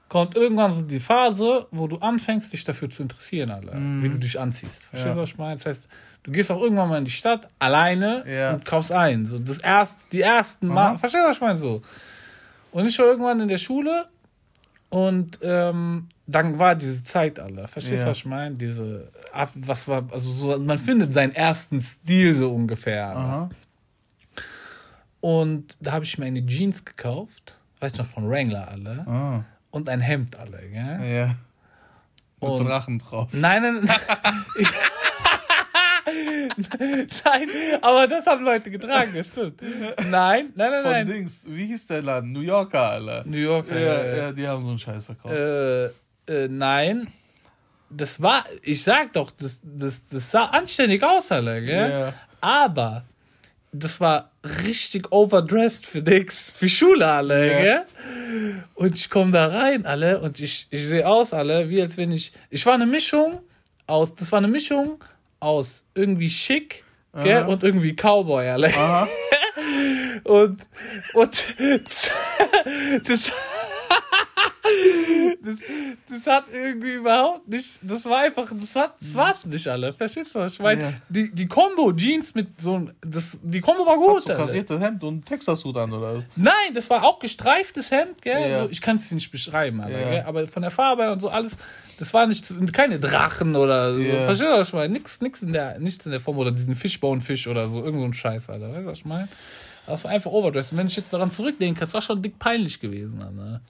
kommt irgendwann so die Phase, wo du anfängst, dich dafür zu interessieren, Alter, Mhm. wie du dich anziehst. Verstehst Ja. du, was ich meine? Das heißt, du gehst auch irgendwann mal in die Stadt alleine Ja. und kaufst ein. So das erst, die ersten Aha. Mal. Verstehst du, was ich meine? So. Und ich war irgendwann in der Schule und ähm, dann war diese Zeit, Alter. Verstehst du, Ja. was ich meine? Diese, ab, was war, also so, man findet seinen ersten Stil so ungefähr. Und da habe ich mir eine Jeans gekauft, weiß ich noch, von Wrangler alle. Ah. Und ein Hemd alle, gell? Ja. Mit Und- Drachen drauf. Nein, nein, nein. Nein, aber das haben Leute getragen, das stimmt. Nein, nein, nein, Von nein. Dings. Wie hieß der Laden? New Yorker, Alter. New York, Ja, äh, ja, die haben so einen Scheiß verkauft. äh, äh, nein. Das war, ich sag doch, das, das, das sah anständig aus, alle, gell? Ja. Aber das war richtig overdressed für Dix, für Schule alle, Ja. gell? Und ich komme da rein, alle, und ich, ich sehe aus, alle, wie als wenn ich. Ich war eine Mischung aus, das war eine Mischung aus irgendwie schick, gell, und irgendwie Cowboy. Aha. Und, und das, das, das hat irgendwie überhaupt nicht, das war einfach, das, hat, das war's nicht alle, verstehst du? was Ich meine, Ja. die, die Combo-Jeans mit so ein, das, die Combo war gut, Hast du Alter. kariertes Hemd und Texas-Hut an, oder was? Nein, das war auch gestreiftes Hemd, gell? Ja. So, ich kann es dir nicht beschreiben, Alter, aber von der Farbe und so alles, das war nicht, keine Drachen oder so. Verstehst du, was ich meine? Nix, nix in der, nichts in der Form oder diesen Fishbone-Fisch oder so, irgend so ein Scheiß, Alter. Weißt du, was ich meine? Das war einfach overdressed. Und wenn ich jetzt daran zurückdenke, das war schon dick peinlich gewesen, Alter.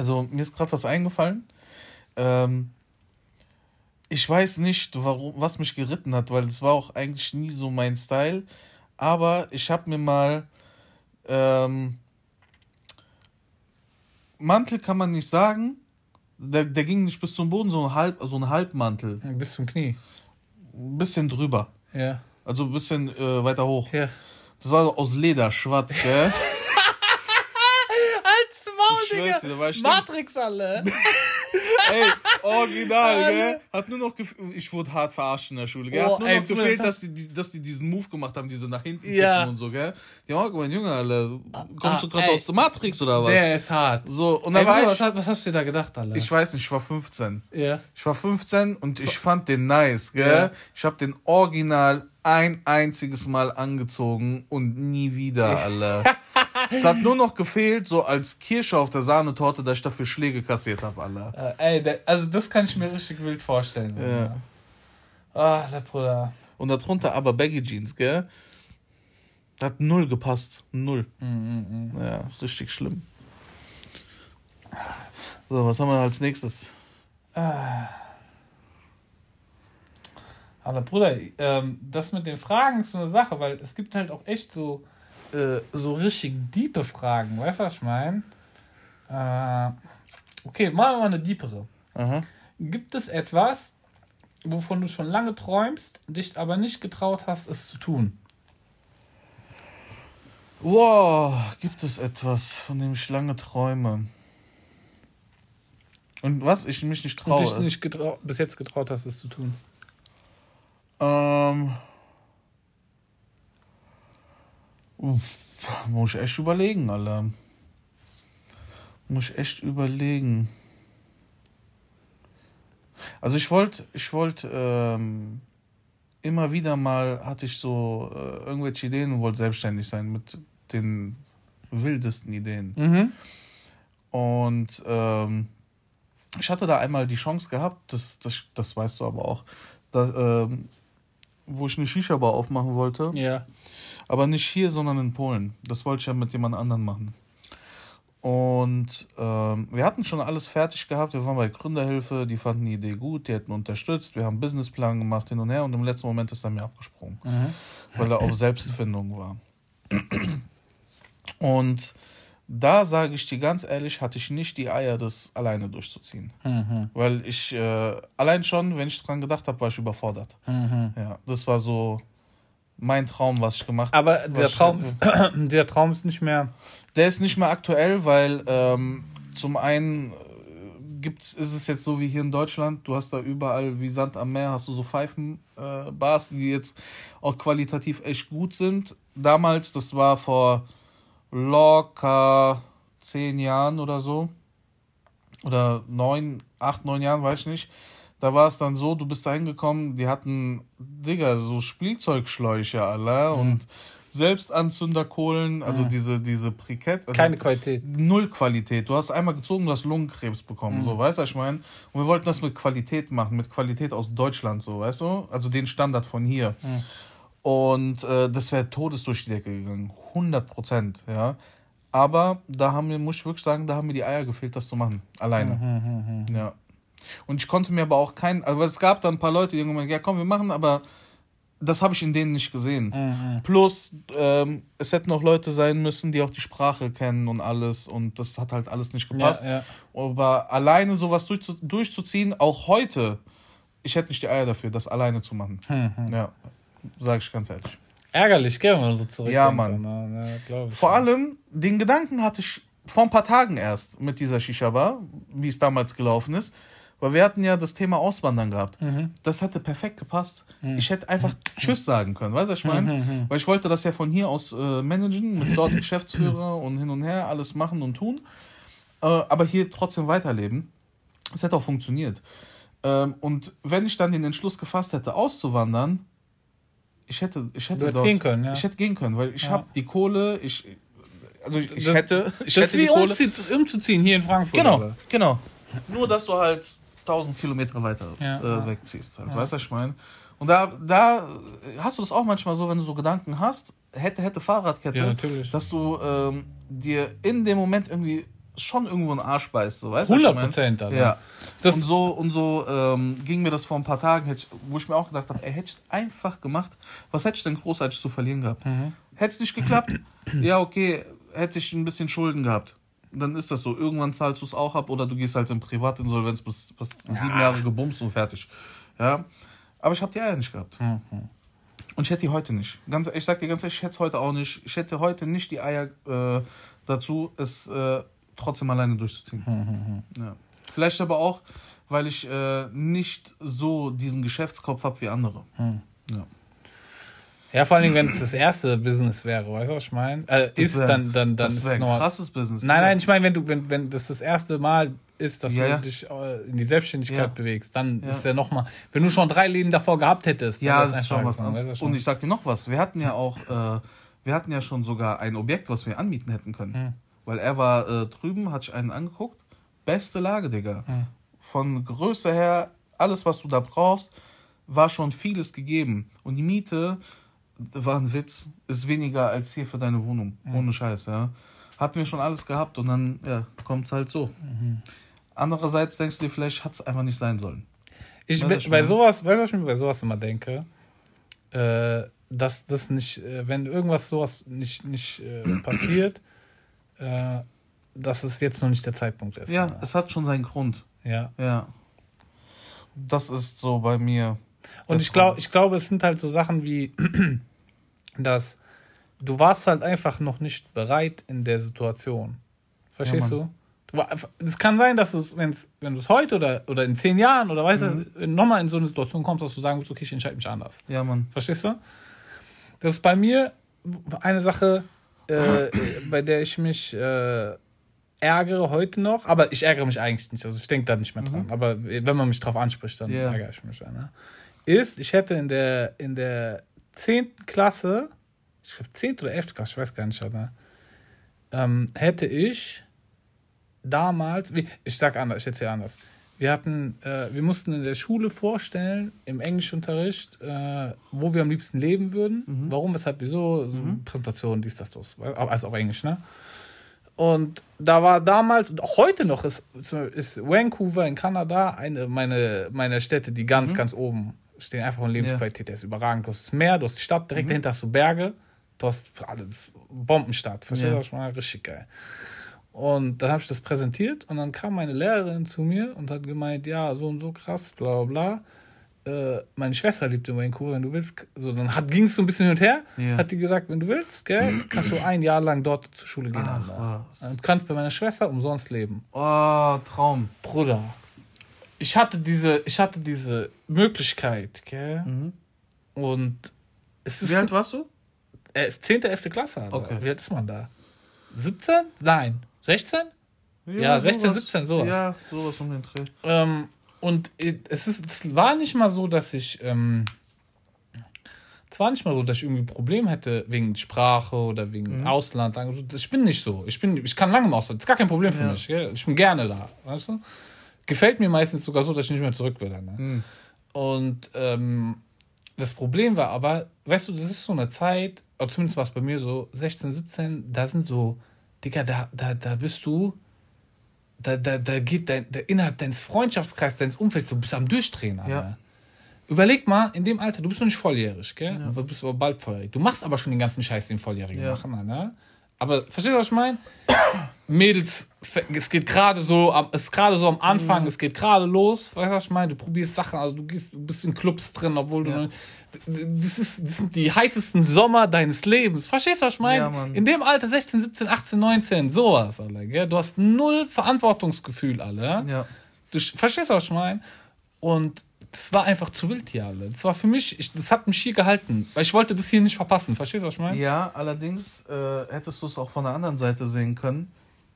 Also, mir ist gerade was eingefallen. Ähm, ich weiß nicht, warum, was mich geritten hat, weil es war auch eigentlich nie so mein Style. Aber ich habe mir mal ähm, Mantel kann man nicht sagen. Der, der ging nicht bis zum Boden, so ein, Halb, so ein Halbmantel. Bis zum Knie. Ein bisschen drüber. Ja. Also ein bisschen äh, weiter hoch. Ja. Das war so aus Leder, schwarz, gell? Schwör's dir, war Matrix, alle. Ey, original, gell? Hat nur noch ich wurde hart verarscht in der Schule, gell? Oh, Hat nur ey, noch gefehlt, das dass die, dass die diesen Move gemacht haben, die so nach hinten Ja. und so, gell? Die haben auch gemeint, Junge, Alter, kommst du ah, gerade ey. aus der Matrix oder was? Der ist hart. So, und Ey, war Bruder, ich, was, was hast du dir da gedacht, Alter? ich weiß nicht, ich war 15. ja. Ich war 15 und ich fand den nice, gell? Ja. Ich habe den original ein einziges Mal angezogen und nie wieder, Alter. es hat nur noch gefehlt, so als Kirsche auf der Sahnetorte, dass ich dafür Schläge kassiert habe, Alter. Äh, ey, also das kann ich mir richtig wild vorstellen. Ja. Ah, der Bruder. Und darunter aber Baggy Jeans, gell? Hat null gepasst. Null. Mhm, Ja, richtig schlimm. So, was haben wir als nächstes? Aber Bruder, ähm, das mit den Fragen ist so eine Sache, weil es gibt halt auch echt so, äh, so richtig diepe Fragen. Weißt du, was ich meine? Äh, okay, machen wir mal eine diepere. Aha. Gibt es etwas, wovon du schon lange träumst, dich aber nicht getraut hast, es zu tun? Wow, gibt es etwas, von dem ich lange träume? Und was ich mich nicht Und dich traue? nicht getrau bis jetzt getraut hast, es zu tun? Ähm. Uff, muss ich echt überlegen, Alter. Muss ich echt überlegen. Also ich wollte, ich wollte, ähm, immer wieder mal hatte ich so äh, irgendwelche Ideen und wollte selbstständig sein mit den wildesten Ideen. Mhm. Und ähm, ich hatte da einmal die Chance gehabt, das, das, das weißt du aber auch, da, ähm, wo ich eine Shisha-Bar aufmachen wollte. Ja. Aber nicht hier, sondern in Polen. Das wollte ich ja mit jemand anderem machen. Und ähm, wir hatten schon alles fertig gehabt. Wir waren bei Gründerhilfe, die fanden die Idee gut, die hätten unterstützt. Wir haben einen Businessplan gemacht hin und her und im letzten Moment ist er mir abgesprungen, Mhm. weil er auf Selbstfindung war. Und da sage ich dir ganz ehrlich, hatte ich nicht die Eier, das alleine durchzuziehen. Mhm. Weil ich äh, allein schon, wenn ich dran gedacht habe, war ich überfordert. Mhm. Ja, das war so mein Traum, was ich gemacht Aber was der ich- Traum, ist, der Traum ist nicht mehr. Der ist nicht mehr aktuell, weil ähm, zum einen äh, gibt's, ist es jetzt so wie hier in Deutschland, du hast da überall wie Sand am Meer, hast du so Pfeifenbars, äh, die jetzt auch qualitativ echt gut sind. Damals, das war vor locker zehn Jahren oder so, oder neun, acht, neun Jahren, weiß ich nicht. Da war es dann so, du bist da hingekommen, die hatten, Digga, so Spielzeugschläuche alle und Selbstanzünderkohlen, also diese, diese Brikett. Also Keine Qualität. Null Qualität. Du hast einmal gezogen, du hast Lungenkrebs bekommen, so, weißt du, was ich meine? Und wir wollten das mit Qualität machen, mit Qualität aus Deutschland, so, weißt du? Also den Standard von hier. Und äh, das wäre todes durch die Decke gegangen. 100 Prozent, ja. Aber da haben mir, muss ich wirklich sagen, da haben mir die Eier gefehlt, das zu machen. Alleine. Ja. Und ich konnte mir aber auch keinen, also es gab da ein paar Leute, die irgendwann gesagt, ja komm, wir machen, aber das habe ich in denen nicht gesehen. Mhm. Plus, ähm, es hätten auch Leute sein müssen, die auch die Sprache kennen und alles und das hat halt alles nicht gepasst. Ja, ja. Aber alleine sowas durchzu durchzuziehen, auch heute, ich hätte nicht die Eier dafür, das alleine zu machen. Mhm. Ja, sage ich ganz ehrlich. Ärgerlich, gell, wenn man so zurück. Ja, Mann. Ja, glaub ich. Vor allem, den Gedanken hatte ich vor ein paar Tagen erst mit dieser Shisha-Bar, wie es damals gelaufen ist. Weil wir hatten ja das Thema Auswandern gehabt. Das hätte perfekt gepasst. Ich hätte einfach Tschüss sagen können, weißt du, was ich meine? Weil ich wollte das ja von hier aus äh, managen, mit dort Geschäftsführer und hin und her, alles machen und tun. Äh, aber hier trotzdem weiterleben. Es hätte auch funktioniert. Ähm, und wenn ich dann den Entschluss gefasst hätte, auszuwandern, ich hätte, ich hätte Du hättest dort, gehen können, ja. Ich hätte gehen können, weil ich Ja. habe die Kohle, ich, also ich, ich Das- hätte, ich das hätte ist wie die Kohle. umzie- umzuziehen hier in Frankfurt. Genau, oder? genau. Nur, dass du halt 1000 Kilometer weiter Ja, äh, ja. wegziehst. Halt. Weißt du, was ich meine? Und da, da hast du das auch manchmal so, wenn du so Gedanken hast, hätte, hätte Fahrradkette, Ja, natürlich. dass du ähm, dir in dem Moment irgendwie schon irgendwo einen Arsch beißt. So, weißt du, was ich 100 meine? Prozent, Alter. Ja. Das- und so, und so ähm, ging mir das vor ein paar Tagen, ich, wo ich mir auch gedacht habe, ey, hätte ich es einfach gemacht, was hätte ich denn großartig zu verlieren gehabt? Mhm. Hätte es nicht geklappt, ja, okay, hätte ich ein bisschen Schulden gehabt. Dann ist das so. Irgendwann zahlst du es auch ab oder du gehst halt in Privatinsolvenz bis, bis sieben Jahre gebumst und fertig. Ja. Aber ich habe die Eier nicht gehabt. Mhm. Und ich hätte die heute nicht. Ganz, ich sag dir ganz ehrlich, ich hätte es heute auch nicht. Ich hätte heute nicht die Eier äh, dazu, es äh, trotzdem alleine durchzuziehen. Mhm. Ja. Vielleicht aber auch, weil ich äh, nicht so diesen Geschäftskopf habe wie andere. Mhm. Ja. Ja, vor allem, wenn es das erste Business wäre, weißt du, was ich meine? Äh, ist wär- dann, dann, dann das ist wäre ein krasses Business. Nein, nein, ich meine, wenn du, wenn, wenn das das erste Mal ist, dass Ja, du ja. dich äh, in die Selbstständigkeit Ja. bewegst, dann ist ja nochmal, wenn du schon drei Läden davor gehabt hättest, Ja, dann das ist schon was anderes. weißt du, Und ich sag dir noch was. Wir hatten ja auch, äh, wir hatten ja schon sogar ein Objekt, was wir anmieten hätten können. Hm. Weil er war äh, drüben, hat sich einen angeguckt. Beste Lage, Digga. Hm. Von Größe her, alles, was du da brauchst, war schon vieles gegeben. Und die Miete war ein Witz, ist weniger als hier für deine Wohnung. Hm. Ohne Scheiß, ja. Hatten wir schon alles gehabt und dann, ja, kommt's halt so. Mhm. Andererseits denkst du dir, vielleicht hat's einfach nicht sein sollen. Ich, Weißt du, bei, bei sowas, weißt du, was ich mir bei sowas immer denke? Äh, dass das nicht, äh, wenn irgendwas sowas nicht, nicht äh, passiert, äh, dass es jetzt noch nicht der Zeitpunkt ist. Ja, es hat schon seinen Grund. ja. Ja. Das ist so bei mir. Und ich glaube, ich glaube, es sind halt so Sachen wie, dass du warst halt einfach noch nicht bereit in der Situation. Verstehst Ja, du? Es kann sein, dass du, wenn's, wenn du es heute oder, oder in zehn Jahren oder weißt Mhm. du, nochmal in so eine Situation kommst, dass du sagen musst, okay, ich entscheide mich anders. Ja, Mann. Verstehst du? Das ist bei mir eine Sache, äh, bei der ich mich äh, ärgere heute noch, aber ich ärgere mich eigentlich nicht. Also ich denke da nicht mehr dran. Aber wenn man mich drauf anspricht, dann Ja. ärgere ich mich. Ne? Ist, ich hätte in der, in der 10. Klasse, ich glaube 10. oder 11. Klasse, ich weiß gar nicht, ne? ähm, hätte ich damals, ich sag anders, ich erzähle anders. Wir hatten, äh, wir mussten in der Schule vorstellen, im Englischunterricht, äh, wo wir am liebsten leben würden. Warum, weshalb, wieso, so Präsentation, dies, das, das. Also auf Englisch, ne? Und da war damals und auch heute noch ist, ist Vancouver in Kanada eine meiner meine Städte, die ganz, ganz oben stehen. Einfach von Lebensqualität, der ist überragend. Du hast das Meer, du hast die Stadt, direkt dahinter hast du Berge. Du hast alles Bombenstadt. Verstehst du, Ja. was ich meine? Richtig geil. Und dann habe ich das präsentiert und dann kam meine Lehrerin zu mir und hat gemeint, ja, so und so krass, bla bla bla. Äh, meine Schwester lebt in Vancouver, wenn du willst. So, dann ging es so ein bisschen hin und her. Ja. Hat die gesagt, wenn du willst, gell, kannst du ein Jahr lang dort zur Schule gehen. Ach. Und kannst bei meiner Schwester umsonst leben. Oh, Traum. Bruder, ich hatte diese, ich hatte diese Möglichkeit, gell? Und es ist Wie alt warst du? äh, 10., 11. Klasse. Alter. Okay. Wie alt ist man da? 17? Nein. 16? Ja, 16, 17, sowas. Ja, sowas um den Dreh. Ähm, und es, ist, es war nicht mal so, dass ich. Ähm, es war nicht mal so, dass ich irgendwie ein Problem hätte wegen Sprache oder wegen Ausland. Also, Ich bin nicht so. Ich, bin, ich kann lange im Ausland. Das ist gar kein Problem für Ja. mich. Gell? Ich bin gerne da. Weißt du? Gefällt mir meistens sogar so, dass ich nicht mehr zurück will. Ne? Mhm. Und ähm, das Problem war aber, weißt du, das ist so eine Zeit, oder zumindest war es bei mir so, 16, 17, da sind so, Digga, da, da, da bist du, da, da, da geht dein, da innerhalb deines Freundschaftskreises, deines Umfelds, so bist du am Durchdrehen, Alter. Ja. Überleg mal, in dem Alter, du bist noch nicht volljährig, gell? Du bist aber bald volljährig. Du machst aber schon den ganzen Scheiß, den Volljährigen Ja. machen, ne? Aber verstehst du, was ich meine? Mädels, es geht gerade so, am- es ist gerade so am Mhm. Anfang, es geht gerade los, weißt du, was ich meine? Du probierst Sachen, also du gehst, du bist in Clubs drin, obwohl du, Ja. Das, ist, das sind die heißesten Sommer deines Lebens. Verstehst du, was ich meine? Ja, in dem Alter, 16, 17, 18, 19, sowas, Alter, gell? Du hast null Verantwortungsgefühl, alle. Ja. Du verstehst, was ich meine? Und das war einfach zu wild hier, alle. Das war für mich, ich, das hat mich hier gehalten, weil ich wollte das hier nicht verpassen. Verstehst du, was ich meine? Ja, allerdings äh, hättest du es auch von der anderen Seite sehen können.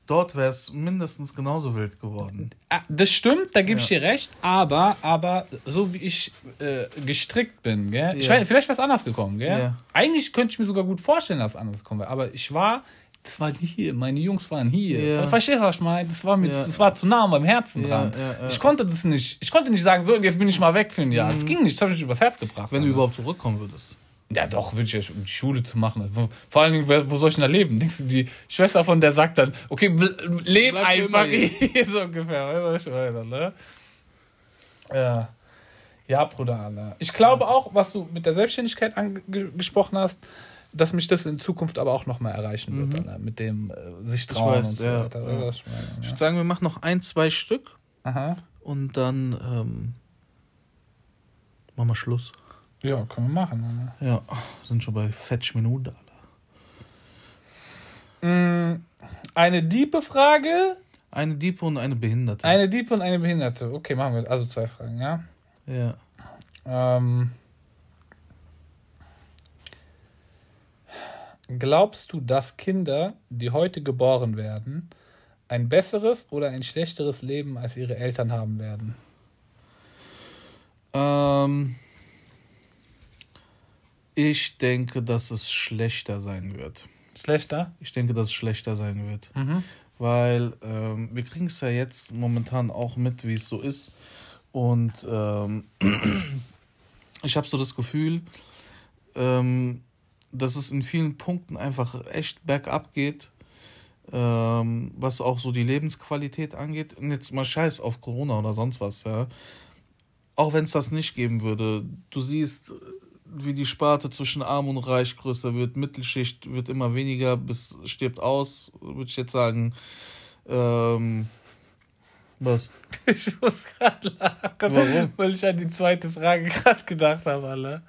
Dort wäre es mindestens genauso wild geworden. Ah, Das stimmt, da gebe ich Ja. dir recht, aber, aber so wie ich äh, gestrickt bin, gell? Ich Ja. weiß, vielleicht wäre es anders gekommen, gell? Ja. Eigentlich könnte ich mir sogar gut vorstellen, dass es anders gekommen wäre, aber ich war, das war hier, meine Jungs waren hier. Ja. Verstehst du, was ich meine? Das war, mir, das war zu nah an meinem Herzen dran. Ich konnte das nicht, ich konnte nicht sagen, so, jetzt bin ich mal weg für ein Jahr. Das ging nicht, das habe ich nicht übers Herz gebracht. Wenn du überhaupt zurückkommen würdest. Ja, doch, würde ich um die Schule zu machen. Wo- Vor allen Dingen, wo soll ich denn da leben? Denkst du, die Schwester von der sagt dann, okay, leb einfach immer hier, so ungefähr. Weißt du, was ich meine, ne? Ja. Ja, Bruder, Alter. Ich glaube auch, was du mit der Selbstständigkeit angesprochen hast, dass mich das in Zukunft aber auch nochmal erreichen wird, Alter, mit dem äh, sich trauen weiß, und so ja, weiter. ja. Ich meine, Ich ja. würde sagen, wir machen noch ein, zwei Stück Aha. und dann ähm, machen wir Schluss. Ja, können wir machen. Alter. Ja, sind schon bei Fetch Minute. Alter. Mm, Eine diepe Frage, Eine Diepe und eine Behinderte. eine diepe und eine behinderte. Okay, machen wir also zwei Fragen, ja? ja. Ähm, glaubst du, dass Kinder, die heute geboren werden, ein besseres oder ein schlechteres Leben als ihre Eltern haben werden? Ähm, ich denke, dass es schlechter sein wird. Schlechter? Ich denke, dass es schlechter sein wird. Mhm. Weil ähm, wir kriegen es ja jetzt momentan auch mit, wie es so ist. Und ähm, ich habe so das Gefühl, ähm, dass es in vielen Punkten einfach echt bergab geht, ähm, was auch so die Lebensqualität angeht. Und jetzt mal scheiß auf Corona oder sonst was, ja. Auch wenn es das nicht geben würde, du siehst, wie die Sparte zwischen Arm und Reich größer wird, Mittelschicht wird immer weniger, bis stirbt aus, würde ich jetzt sagen. Ähm, was? Ich muss gerade lachen, Warum? weil ich an die zweite Frage gerade gedacht habe, Alter.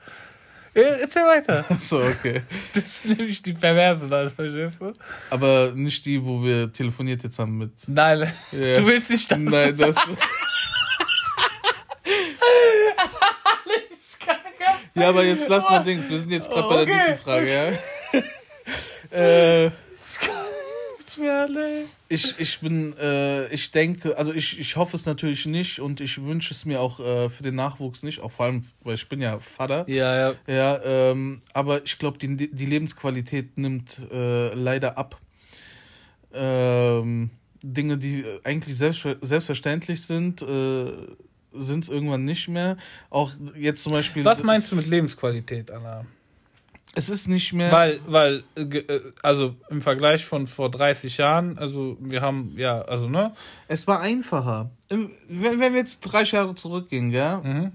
Ja, Erzähl weiter. So, okay. Das ist nämlich die Perverse dann, verstehst du? Aber nicht die, wo wir telefoniert jetzt haben mit. Nein, Ja. du willst nicht das. Nein, das. ja, aber jetzt lass mal Dings. Wir sind jetzt gerade bei der Okay. dritten Frage, ja? äh, ich, ich bin, äh, ich denke, also ich, ich hoffe es natürlich nicht und ich wünsche es mir auch äh, für den Nachwuchs nicht, auch vor allem, weil ich bin ja Vater. Ja, ja. Ja, ähm, aber ich glaube, die, die Lebensqualität nimmt äh, leider ab. Ähm, Dinge, die eigentlich selbst, selbstverständlich sind, äh, sind es irgendwann nicht mehr. Auch jetzt zum Beispiel. Was meinst du mit Lebensqualität, Anna? Es ist nicht mehr. Weil, weil, äh, also im Vergleich von vor 30 Jahren, also wir haben, ja, also, ne? Es war einfacher. Wenn, wenn wir jetzt 30 Jahre zurückgehen, gell? Mhm.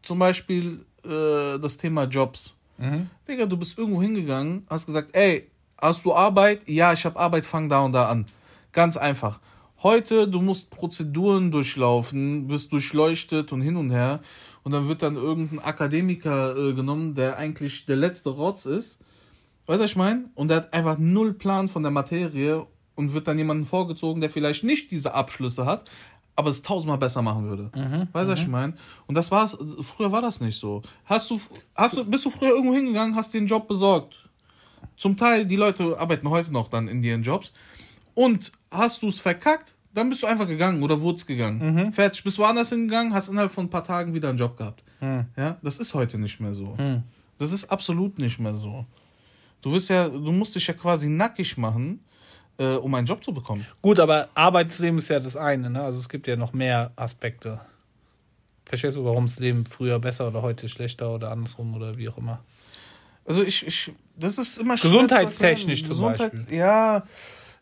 Zum Beispiel äh, das Thema Jobs. Mhm. Digga, du bist irgendwo hingegangen, hast gesagt, ey, hast du Arbeit? Ja, ich habe Arbeit, fang da und da an. Ganz einfach. Heute, du musst Prozeduren durchlaufen, bist durchleuchtet und hin und her. Und dann wird dann irgendein Akademiker äh, genommen, der eigentlich der letzte Rotz ist. Weißt du, was ich meine? Und der hat einfach null Plan von der Materie und wird dann jemanden vorgezogen, der vielleicht nicht diese Abschlüsse hat, aber es tausendmal besser machen würde. Mhm, weißt du, was ich mhm. meine? Und das war's, früher war das nicht so. Hast du, hast du, bist du früher irgendwo hingegangen, hast dir einen Job besorgt? Zum Teil, die Leute arbeiten heute noch dann in ihren Jobs. Und hast du es verkackt, dann bist du einfach gegangen oder wurdest gegangen. Mhm. Fertig. Bist woanders hingegangen, hast innerhalb von ein paar Tagen wieder einen Job gehabt. Mhm. Ja, das ist heute nicht mehr so. Mhm. Das ist absolut nicht mehr so. Du wirst ja, du musst dich ja quasi nackig machen, äh, um einen Job zu bekommen. Gut, aber Arbeitsleben ist ja das eine, ne? Also es gibt ja noch mehr Aspekte. Verstehst du, warum das Leben früher besser oder heute schlechter oder andersrum oder wie auch immer? Also ich, ich das ist immer Gesundheitstechnisch zum Gesundheit, Beispiel. Ja,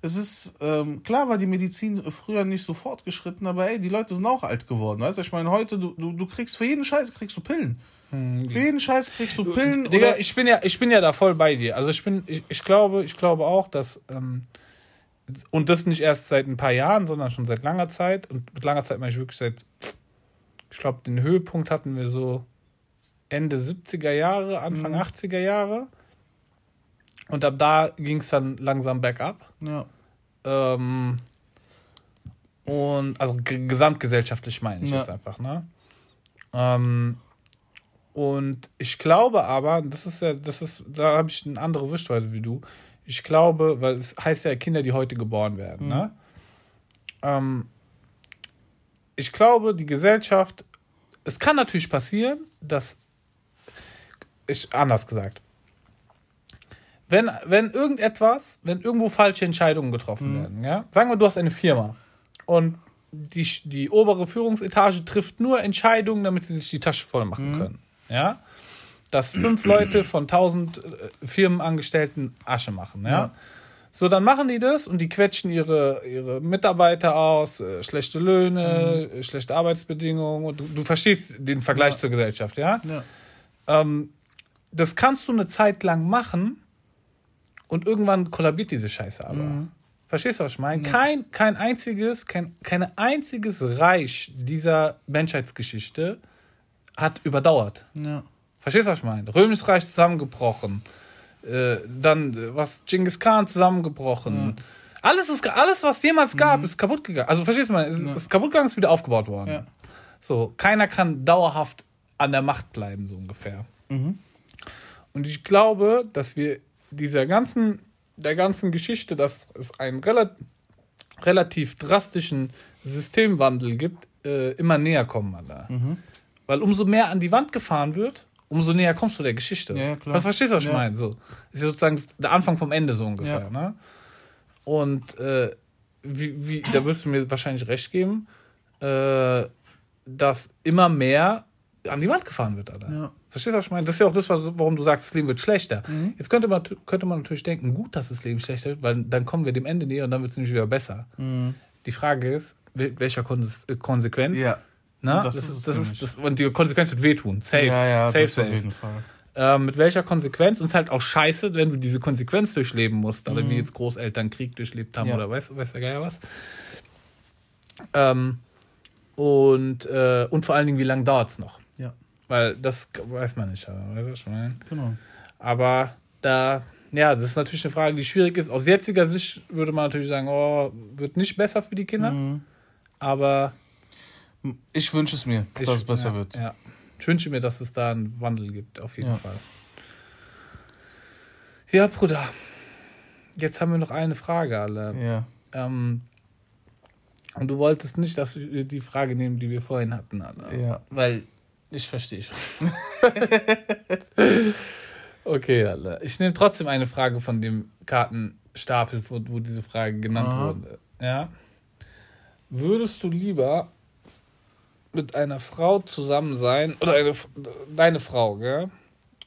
es ist, ähm, klar war die Medizin früher nicht so fortgeschritten, aber ey, die Leute sind auch alt geworden. Weißt du, ich meine, heute, du, du, du kriegst für jeden Scheiß kriegst du Pillen. Hm. Für jeden Scheiß kriegst du Pillen. Digga, ich bin ja, ich bin ja da voll bei dir. Also ich bin, ich, ich glaube, ich glaube auch, dass, ähm, und das nicht erst seit ein paar Jahren, sondern schon seit langer Zeit. Und mit langer Zeit meine ich wirklich seit, ich glaube, den Höhepunkt hatten wir so Ende 70er Jahre, Anfang mhm. 80er Jahre. Und ab da ging es dann langsam bergab. Ja. Ähm, und also gesamtgesellschaftlich meine ich ja. jetzt einfach, ne? Ähm, und ich glaube aber, das ist ja, das ist, da habe ich eine andere Sichtweise wie du. Ich glaube, weil es heißt ja Kinder, die heute geboren werden, mhm. ne? Ähm, ich glaube, die Gesellschaft, es kann natürlich passieren, dass ich anders gesagt, wenn, wenn irgendetwas, wenn irgendwo falsche Entscheidungen getroffen mhm. werden, ja, sagen wir, du hast eine Firma und die, die obere Führungsetage trifft nur Entscheidungen, damit sie sich die Tasche voll machen mhm. können, ja, dass fünf Leute von tausend äh, Firmenangestellten Asche machen, ja? ja. So, dann machen die das und die quetschen ihre, ihre Mitarbeiter aus, äh, schlechte Löhne, mhm. schlechte Arbeitsbedingungen. Und du, du verstehst den Vergleich ja. zur Gesellschaft, ja? ja. Ähm, das kannst du eine Zeit lang machen, und irgendwann kollabiert diese Scheiße aber. Mhm. Verstehst du, was ich meine? Ja. Kein, kein einziges, kein, kein einziges Reich dieser Menschheitsgeschichte hat überdauert. Ja. Verstehst du, was ich meine? Römisches Reich zusammengebrochen. Äh, dann, äh, was Genghis Khan zusammengebrochen. Ja. Alles, ist, alles, was jemals gab, mhm. ist kaputt gegangen. Also, verstehst du, mal, ist, ist kaputt gegangen, ist wieder aufgebaut worden. So, keiner kann dauerhaft an der Macht bleiben, so ungefähr. Mhm. Und ich glaube, dass wir dieser ganzen, der ganzen Geschichte, dass es einen rela relativ drastischen Systemwandel gibt, äh, immer näher kommen, Alter. Mhm. Weil umso mehr an die Wand gefahren wird, umso näher kommst du der Geschichte. Ja, klar. Verstehst du, was ich ja. meine? So. Das ist sozusagen der Anfang vom Ende so ungefähr. Ja. Ne? Und äh, wie, wie, da wirst du mir wahrscheinlich recht geben, äh, dass immer mehr an die Wand gefahren wird, Alter. Ja. Verstehst du, was ich meine? Das ist ja auch das, warum du sagst, das Leben wird schlechter. Mhm. Jetzt könnte man, könnte man natürlich denken, gut, dass das Leben schlechter wird, weil dann kommen wir dem Ende näher und dann wird es nämlich wieder besser. Mhm. Die Frage ist, welcher äh, Konsequenz? Ja. Na? Das, das, ist, das, ist, das Und die Konsequenz wird wehtun. Safe. Ja, ja, safe, safe. Auf jeden Fall. Ähm, mit welcher Konsequenz? Und es ist halt auch scheiße, wenn du diese Konsequenz durchleben musst, aber mhm. wie jetzt Großeltern Krieg durchlebt haben ja. oder weiß, weiß der Geier was. Ähm, und, äh, und vor allen Dingen, wie lange dauert es noch? Weil das weiß man nicht. Weißt du, meine? Genau. Aber da, ja, das ist natürlich eine Frage, die schwierig ist. Aus jetziger Sicht würde man natürlich sagen, oh, wird nicht besser für die Kinder. Mhm. Aber. Ich wünsche es mir, ich, dass es besser ja, wird. Ja. Ich wünsche mir, dass es da einen Wandel gibt, auf jeden ja. Fall. Ja, Bruder. Jetzt haben wir noch eine Frage, alle. Ja. Ähm, und du wolltest nicht, dass wir die Frage nehmen, die wir vorhin hatten, alle. Ja. Weil ich verstehe schon. okay, Alter. Ich nehme trotzdem eine Frage von dem Kartenstapel, wo, wo diese Frage genannt Aha. wurde. ja, würdest du lieber mit einer Frau zusammen sein, oder eine, deine Frau, gell?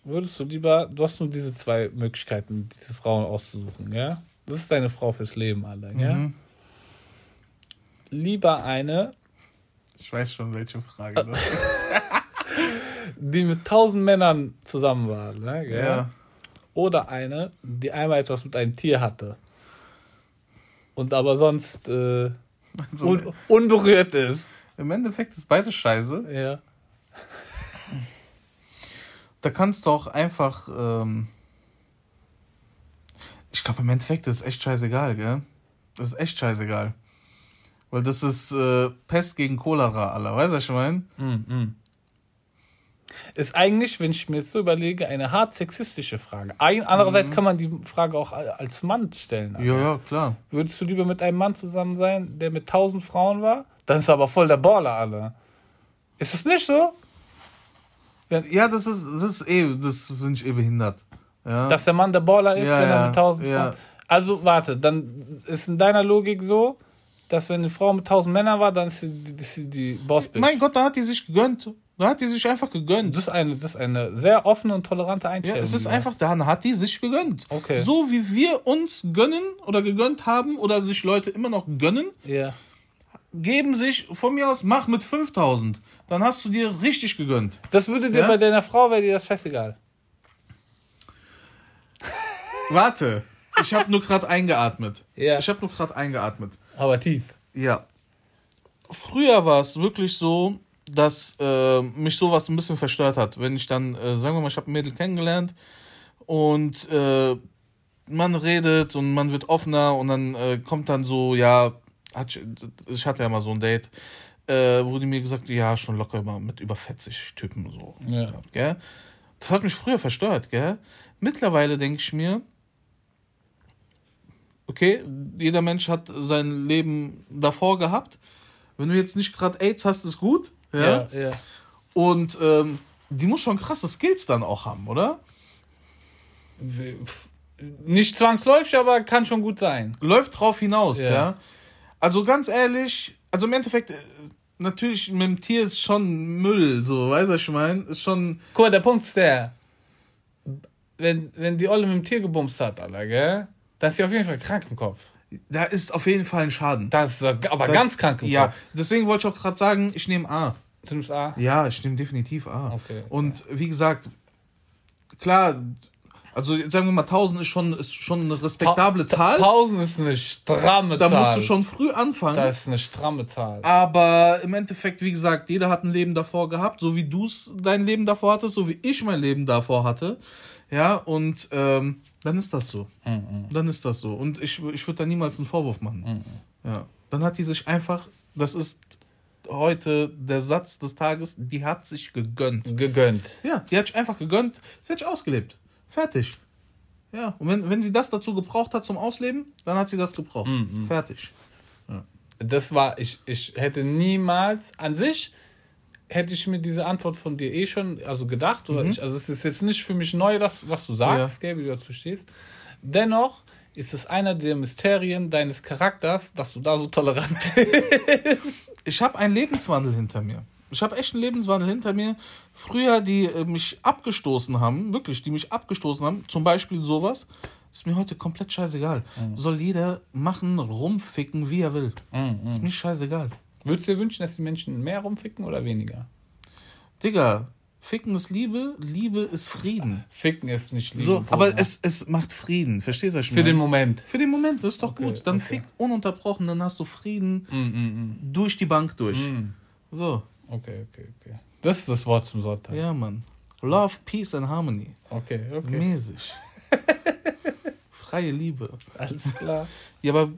Würdest du lieber, du hast nur diese zwei Möglichkeiten, diese Frauen auszusuchen, ja? Das ist deine Frau fürs Leben, alle, ja? Mhm. Lieber eine, Ich weiß schon, welche Frage das ist. die mit tausend Männern zusammen war, ne, gell? Ja. Oder eine, die einmal etwas mit einem Tier hatte. Und aber sonst äh, Also, un unberührt ist. Im Endeffekt ist beides scheiße. Ja. Da kannst du auch einfach. Ähm ich glaube, im Endeffekt ist es echt scheißegal, gell? Das ist echt scheißegal. Weil das ist äh, Pest gegen Cholera, aller. Weißt du, was ich meine? Mm, Ist eigentlich, wenn ich mir jetzt so überlege, eine hart sexistische Frage. Ein, andererseits kann man die Frage auch als Mann stellen. Ja, ja, klar. Würdest du lieber mit einem Mann zusammen sein, der mit tausend Frauen war? Dann ist er aber voll der Baller, alle. Ist es nicht so? Ja, das ist, das ist eh, das finde ich eh behindert. Ja. Dass der Mann der Baller ist, Ja, wenn er mit tausend ja. Frauen. Also, warte, dann ist in deiner Logik so, dass wenn eine Frau mit tausend Männern war, dann ist sie, die- ist sie die Bossbitch. mein Gott, da hat die sich gegönnt. Da hat die sich einfach gegönnt. Das ist eine, das ist eine sehr offene und tolerante Ja, Einstellung. es ist einfach, hast. da hat die sich gegönnt. Okay. So wie wir uns gönnen oder gegönnt haben oder sich Leute immer noch gönnen, Ja. geben sich, von mir aus, mach mit 5000. Dann hast du dir richtig gegönnt. Das würde dir Ja? bei deiner Frau, wäre dir das scheißegal. Warte, ich habe nur gerade eingeatmet. Ja. Ich habe nur gerade eingeatmet. Aber tief. Ja. Früher war es wirklich so, dass äh, mich sowas ein bisschen verstört hat. Wenn ich dann, äh, sagen wir mal, ich habe ein Mädel kennengelernt und äh, man redet und man wird offener und dann äh, kommt dann so, ja, hat, ich hatte ja mal so ein Date, äh, wo die mir gesagt ja, schon locker immer mit über 40 Typen so. Ja. Gell? Das hat mich früher verstört, gell? Mittlerweile denke ich mir, okay, jeder Mensch hat sein Leben davor gehabt. Wenn du jetzt nicht gerade AIDS hast, ist gut. Ja. Ja, ja. Und ähm, die muss schon krasse Skills dann auch haben, oder? Nicht zwangsläufig, aber kann schon gut sein. Läuft drauf hinaus, ja. Ja. Also ganz ehrlich, also im Endeffekt, äh, natürlich mit dem Tier ist schon Müll, so, weißt du, ich meine? Ist schon. Guck mal, der Punkt ist der, wenn, wenn die Olle mit dem Tier gebumst hat, Alter, gell, dann ist sie auf jeden Fall krank im Kopf. Da ist auf jeden Fall ein Schaden. Das ist aber Das- ganz krank Ja, deswegen wollte ich auch gerade sagen, ich nehme A. Du nimmst A? Ja, ich nehme definitiv A. Okay. Und wie gesagt, klar, also sagen wir mal 1000 ist schon, ist schon eine respektable Ta- Zahl. Tausend ist eine stramme Da Zahl. musst du schon früh anfangen. Das ist eine stramme Zahl. Aber im Endeffekt, wie gesagt, jeder hat ein Leben davor gehabt, so wie du dein Leben davor hattest, so wie ich mein Leben davor hatte. Ja, und ähm, dann ist das so. Dann ist das so. Und ich, ich würde da niemals einen Vorwurf machen. Ja. Dann hat die sich einfach, das ist heute der Satz des Tages, die hat sich gegönnt. Gegönnt. Ja, die hat sich einfach gegönnt, sie hat sich ausgelebt. Fertig. Ja, und wenn, wenn sie das dazu gebraucht hat zum Ausleben, dann hat sie das gebraucht. Fertig. Das war, ich, ich hätte niemals, an sich hätte ich mir diese Antwort von dir eh schon, also gedacht, oder ich, also es ist jetzt nicht für mich neu, das, was du sagst, gell, wie du dazu stehst. Dennoch ist es einer der Mysterien deines Charakters, dass du da so tolerant bist. ich habe einen Lebenswandel hinter mir. Ich habe echt einen Lebenswandel hinter mir. Früher, die äh, mich abgestoßen haben, wirklich, die mich abgestoßen haben, zum Beispiel sowas, ist mir heute komplett scheißegal. Soll jeder machen, rumficken, wie er will. Ist mir scheißegal. Würdest du dir wünschen, dass die Menschen mehr rumficken oder weniger? Digga, ficken ist Liebe, Liebe ist Frieden. Ficken ist nicht lieben. So, aber es, es macht Frieden, verstehst du? was ich Für den Moment. Für den Moment, das ist doch Okay, gut. Dann okay. fick ununterbrochen, dann hast du Frieden Mm, mm, durch die Bank durch. mm. So, Mm. Okay, okay, okay. Das ist das Wort zum Sonntag. ja, Mann. Love, Peace and Harmony. Okay, okay. Mäßig. Freie Liebe. Alles klar. Ja, aber,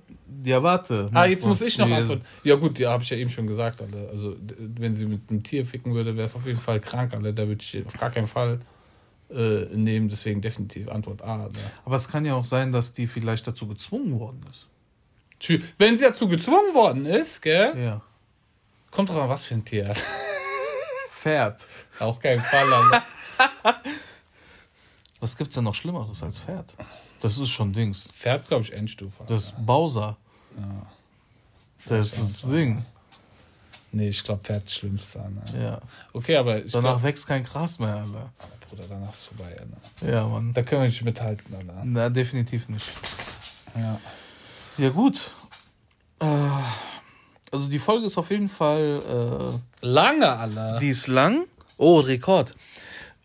ja, warte. Ah, jetzt muss ich noch Nee, antworten. Ja gut, ja, habe ich ja eben schon gesagt, Alter. Also wenn sie mit einem Tier ficken würde, wäre es auf jeden Fall krank, Alter. Da würde ich auf gar keinen Fall äh, nehmen. Deswegen definitiv Antwort A. Alter. Aber es kann ja auch sein, dass die vielleicht dazu gezwungen worden ist. Wenn sie dazu gezwungen worden ist, gell? Ja. Kommt drauf an, was für ein Tier. Alter. Pferd. auf keinen Fall, Alter. Was gibt's denn noch Schlimmeres als Pferd? Das ist schon Dings. Pferd, glaube ich, Endstufe. Das ist Bowser. Das ist das Ding. Nee, ich glaube, Pferd ist schlimmste. Ne? Ja. Okay, aber Danach glaub, wächst kein Gras mehr, Alter. aber Bruder, danach ist vorbei. Ne? Ja, Mann. Da können wir nicht mithalten, Alter. Na, definitiv nicht. Ja. Ja, gut. Äh, also die Folge ist auf jeden Fall. Lange, Alter. Äh, die ist lang. Oh, Rekord.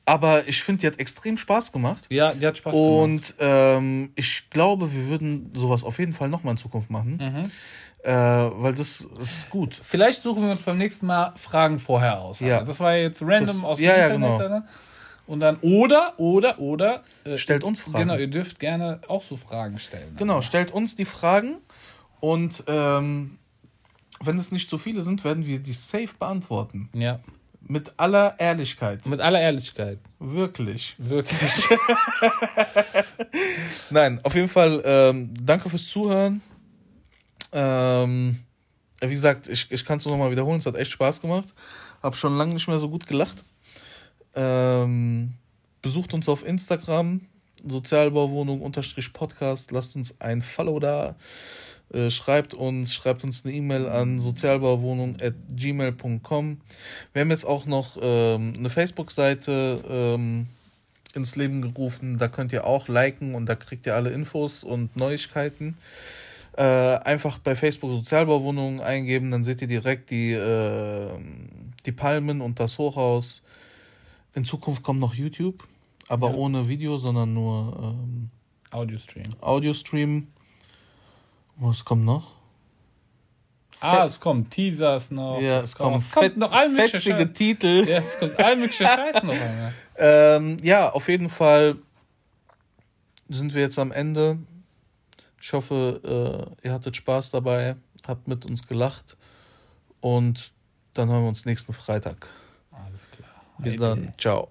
Aber ich finde, die hat extrem Spaß gemacht. ja, die hat Spaß gemacht. Und ähm, ich glaube, wir würden sowas auf jeden Fall nochmal in Zukunft machen. Mhm. Äh, weil das ist gut. Vielleicht suchen wir uns beim nächsten Mal Fragen vorher aus. Ja. Alter. Das war jetzt random Das- aus dem ja, Internet. genau. Alter. Und dann, oder, oder, oder. äh, Stellt uns Fragen. Genau, ihr dürft gerne auch so Fragen stellen. Genau, stellt uns die Fragen und ähm, wenn es nicht so viele sind, werden wir die safe beantworten. Ja. Mit aller Ehrlichkeit. Mit aller Ehrlichkeit. Wirklich. Wirklich. Nein, auf jeden Fall ähm, danke fürs Zuhören. Ähm, wie gesagt, ich, ich kann es nur noch mal wiederholen. Es hat echt Spaß gemacht. Hab schon lange nicht mehr so gut gelacht. Ähm, besucht uns auf Instagram, Sozialbauwohnung-Podcast. Lasst uns ein Follow da. Äh, schreibt uns, schreibt uns eine E-Mail an sozialbauwohnung.gmail.com. Wir haben jetzt auch noch ähm, eine Facebook-Seite ähm, ins Leben gerufen. Da könnt ihr auch liken und da kriegt ihr alle Infos und Neuigkeiten. Äh, einfach bei Facebook Sozialbauwohnungen eingeben, dann seht ihr direkt die, äh, die Palmen und das Hochhaus. In Zukunft kommt noch YouTube, aber Ja. ohne Video, sondern nur ähm, Audio-Stream. Audio-Stream. Was kommt noch? Ah, es kommen Teasers noch. ja, es kommen kommt fett, noch all mögliche fetzige. Titel. Ja, es kommt all mögliche Scheiß noch. Alter. Ähm, ja, auf jeden Fall sind wir jetzt am Ende. Ich hoffe, äh, ihr hattet Spaß dabei, habt mit uns gelacht und dann hören wir uns nächsten Freitag. Alles klar. Bis dann. Ciao.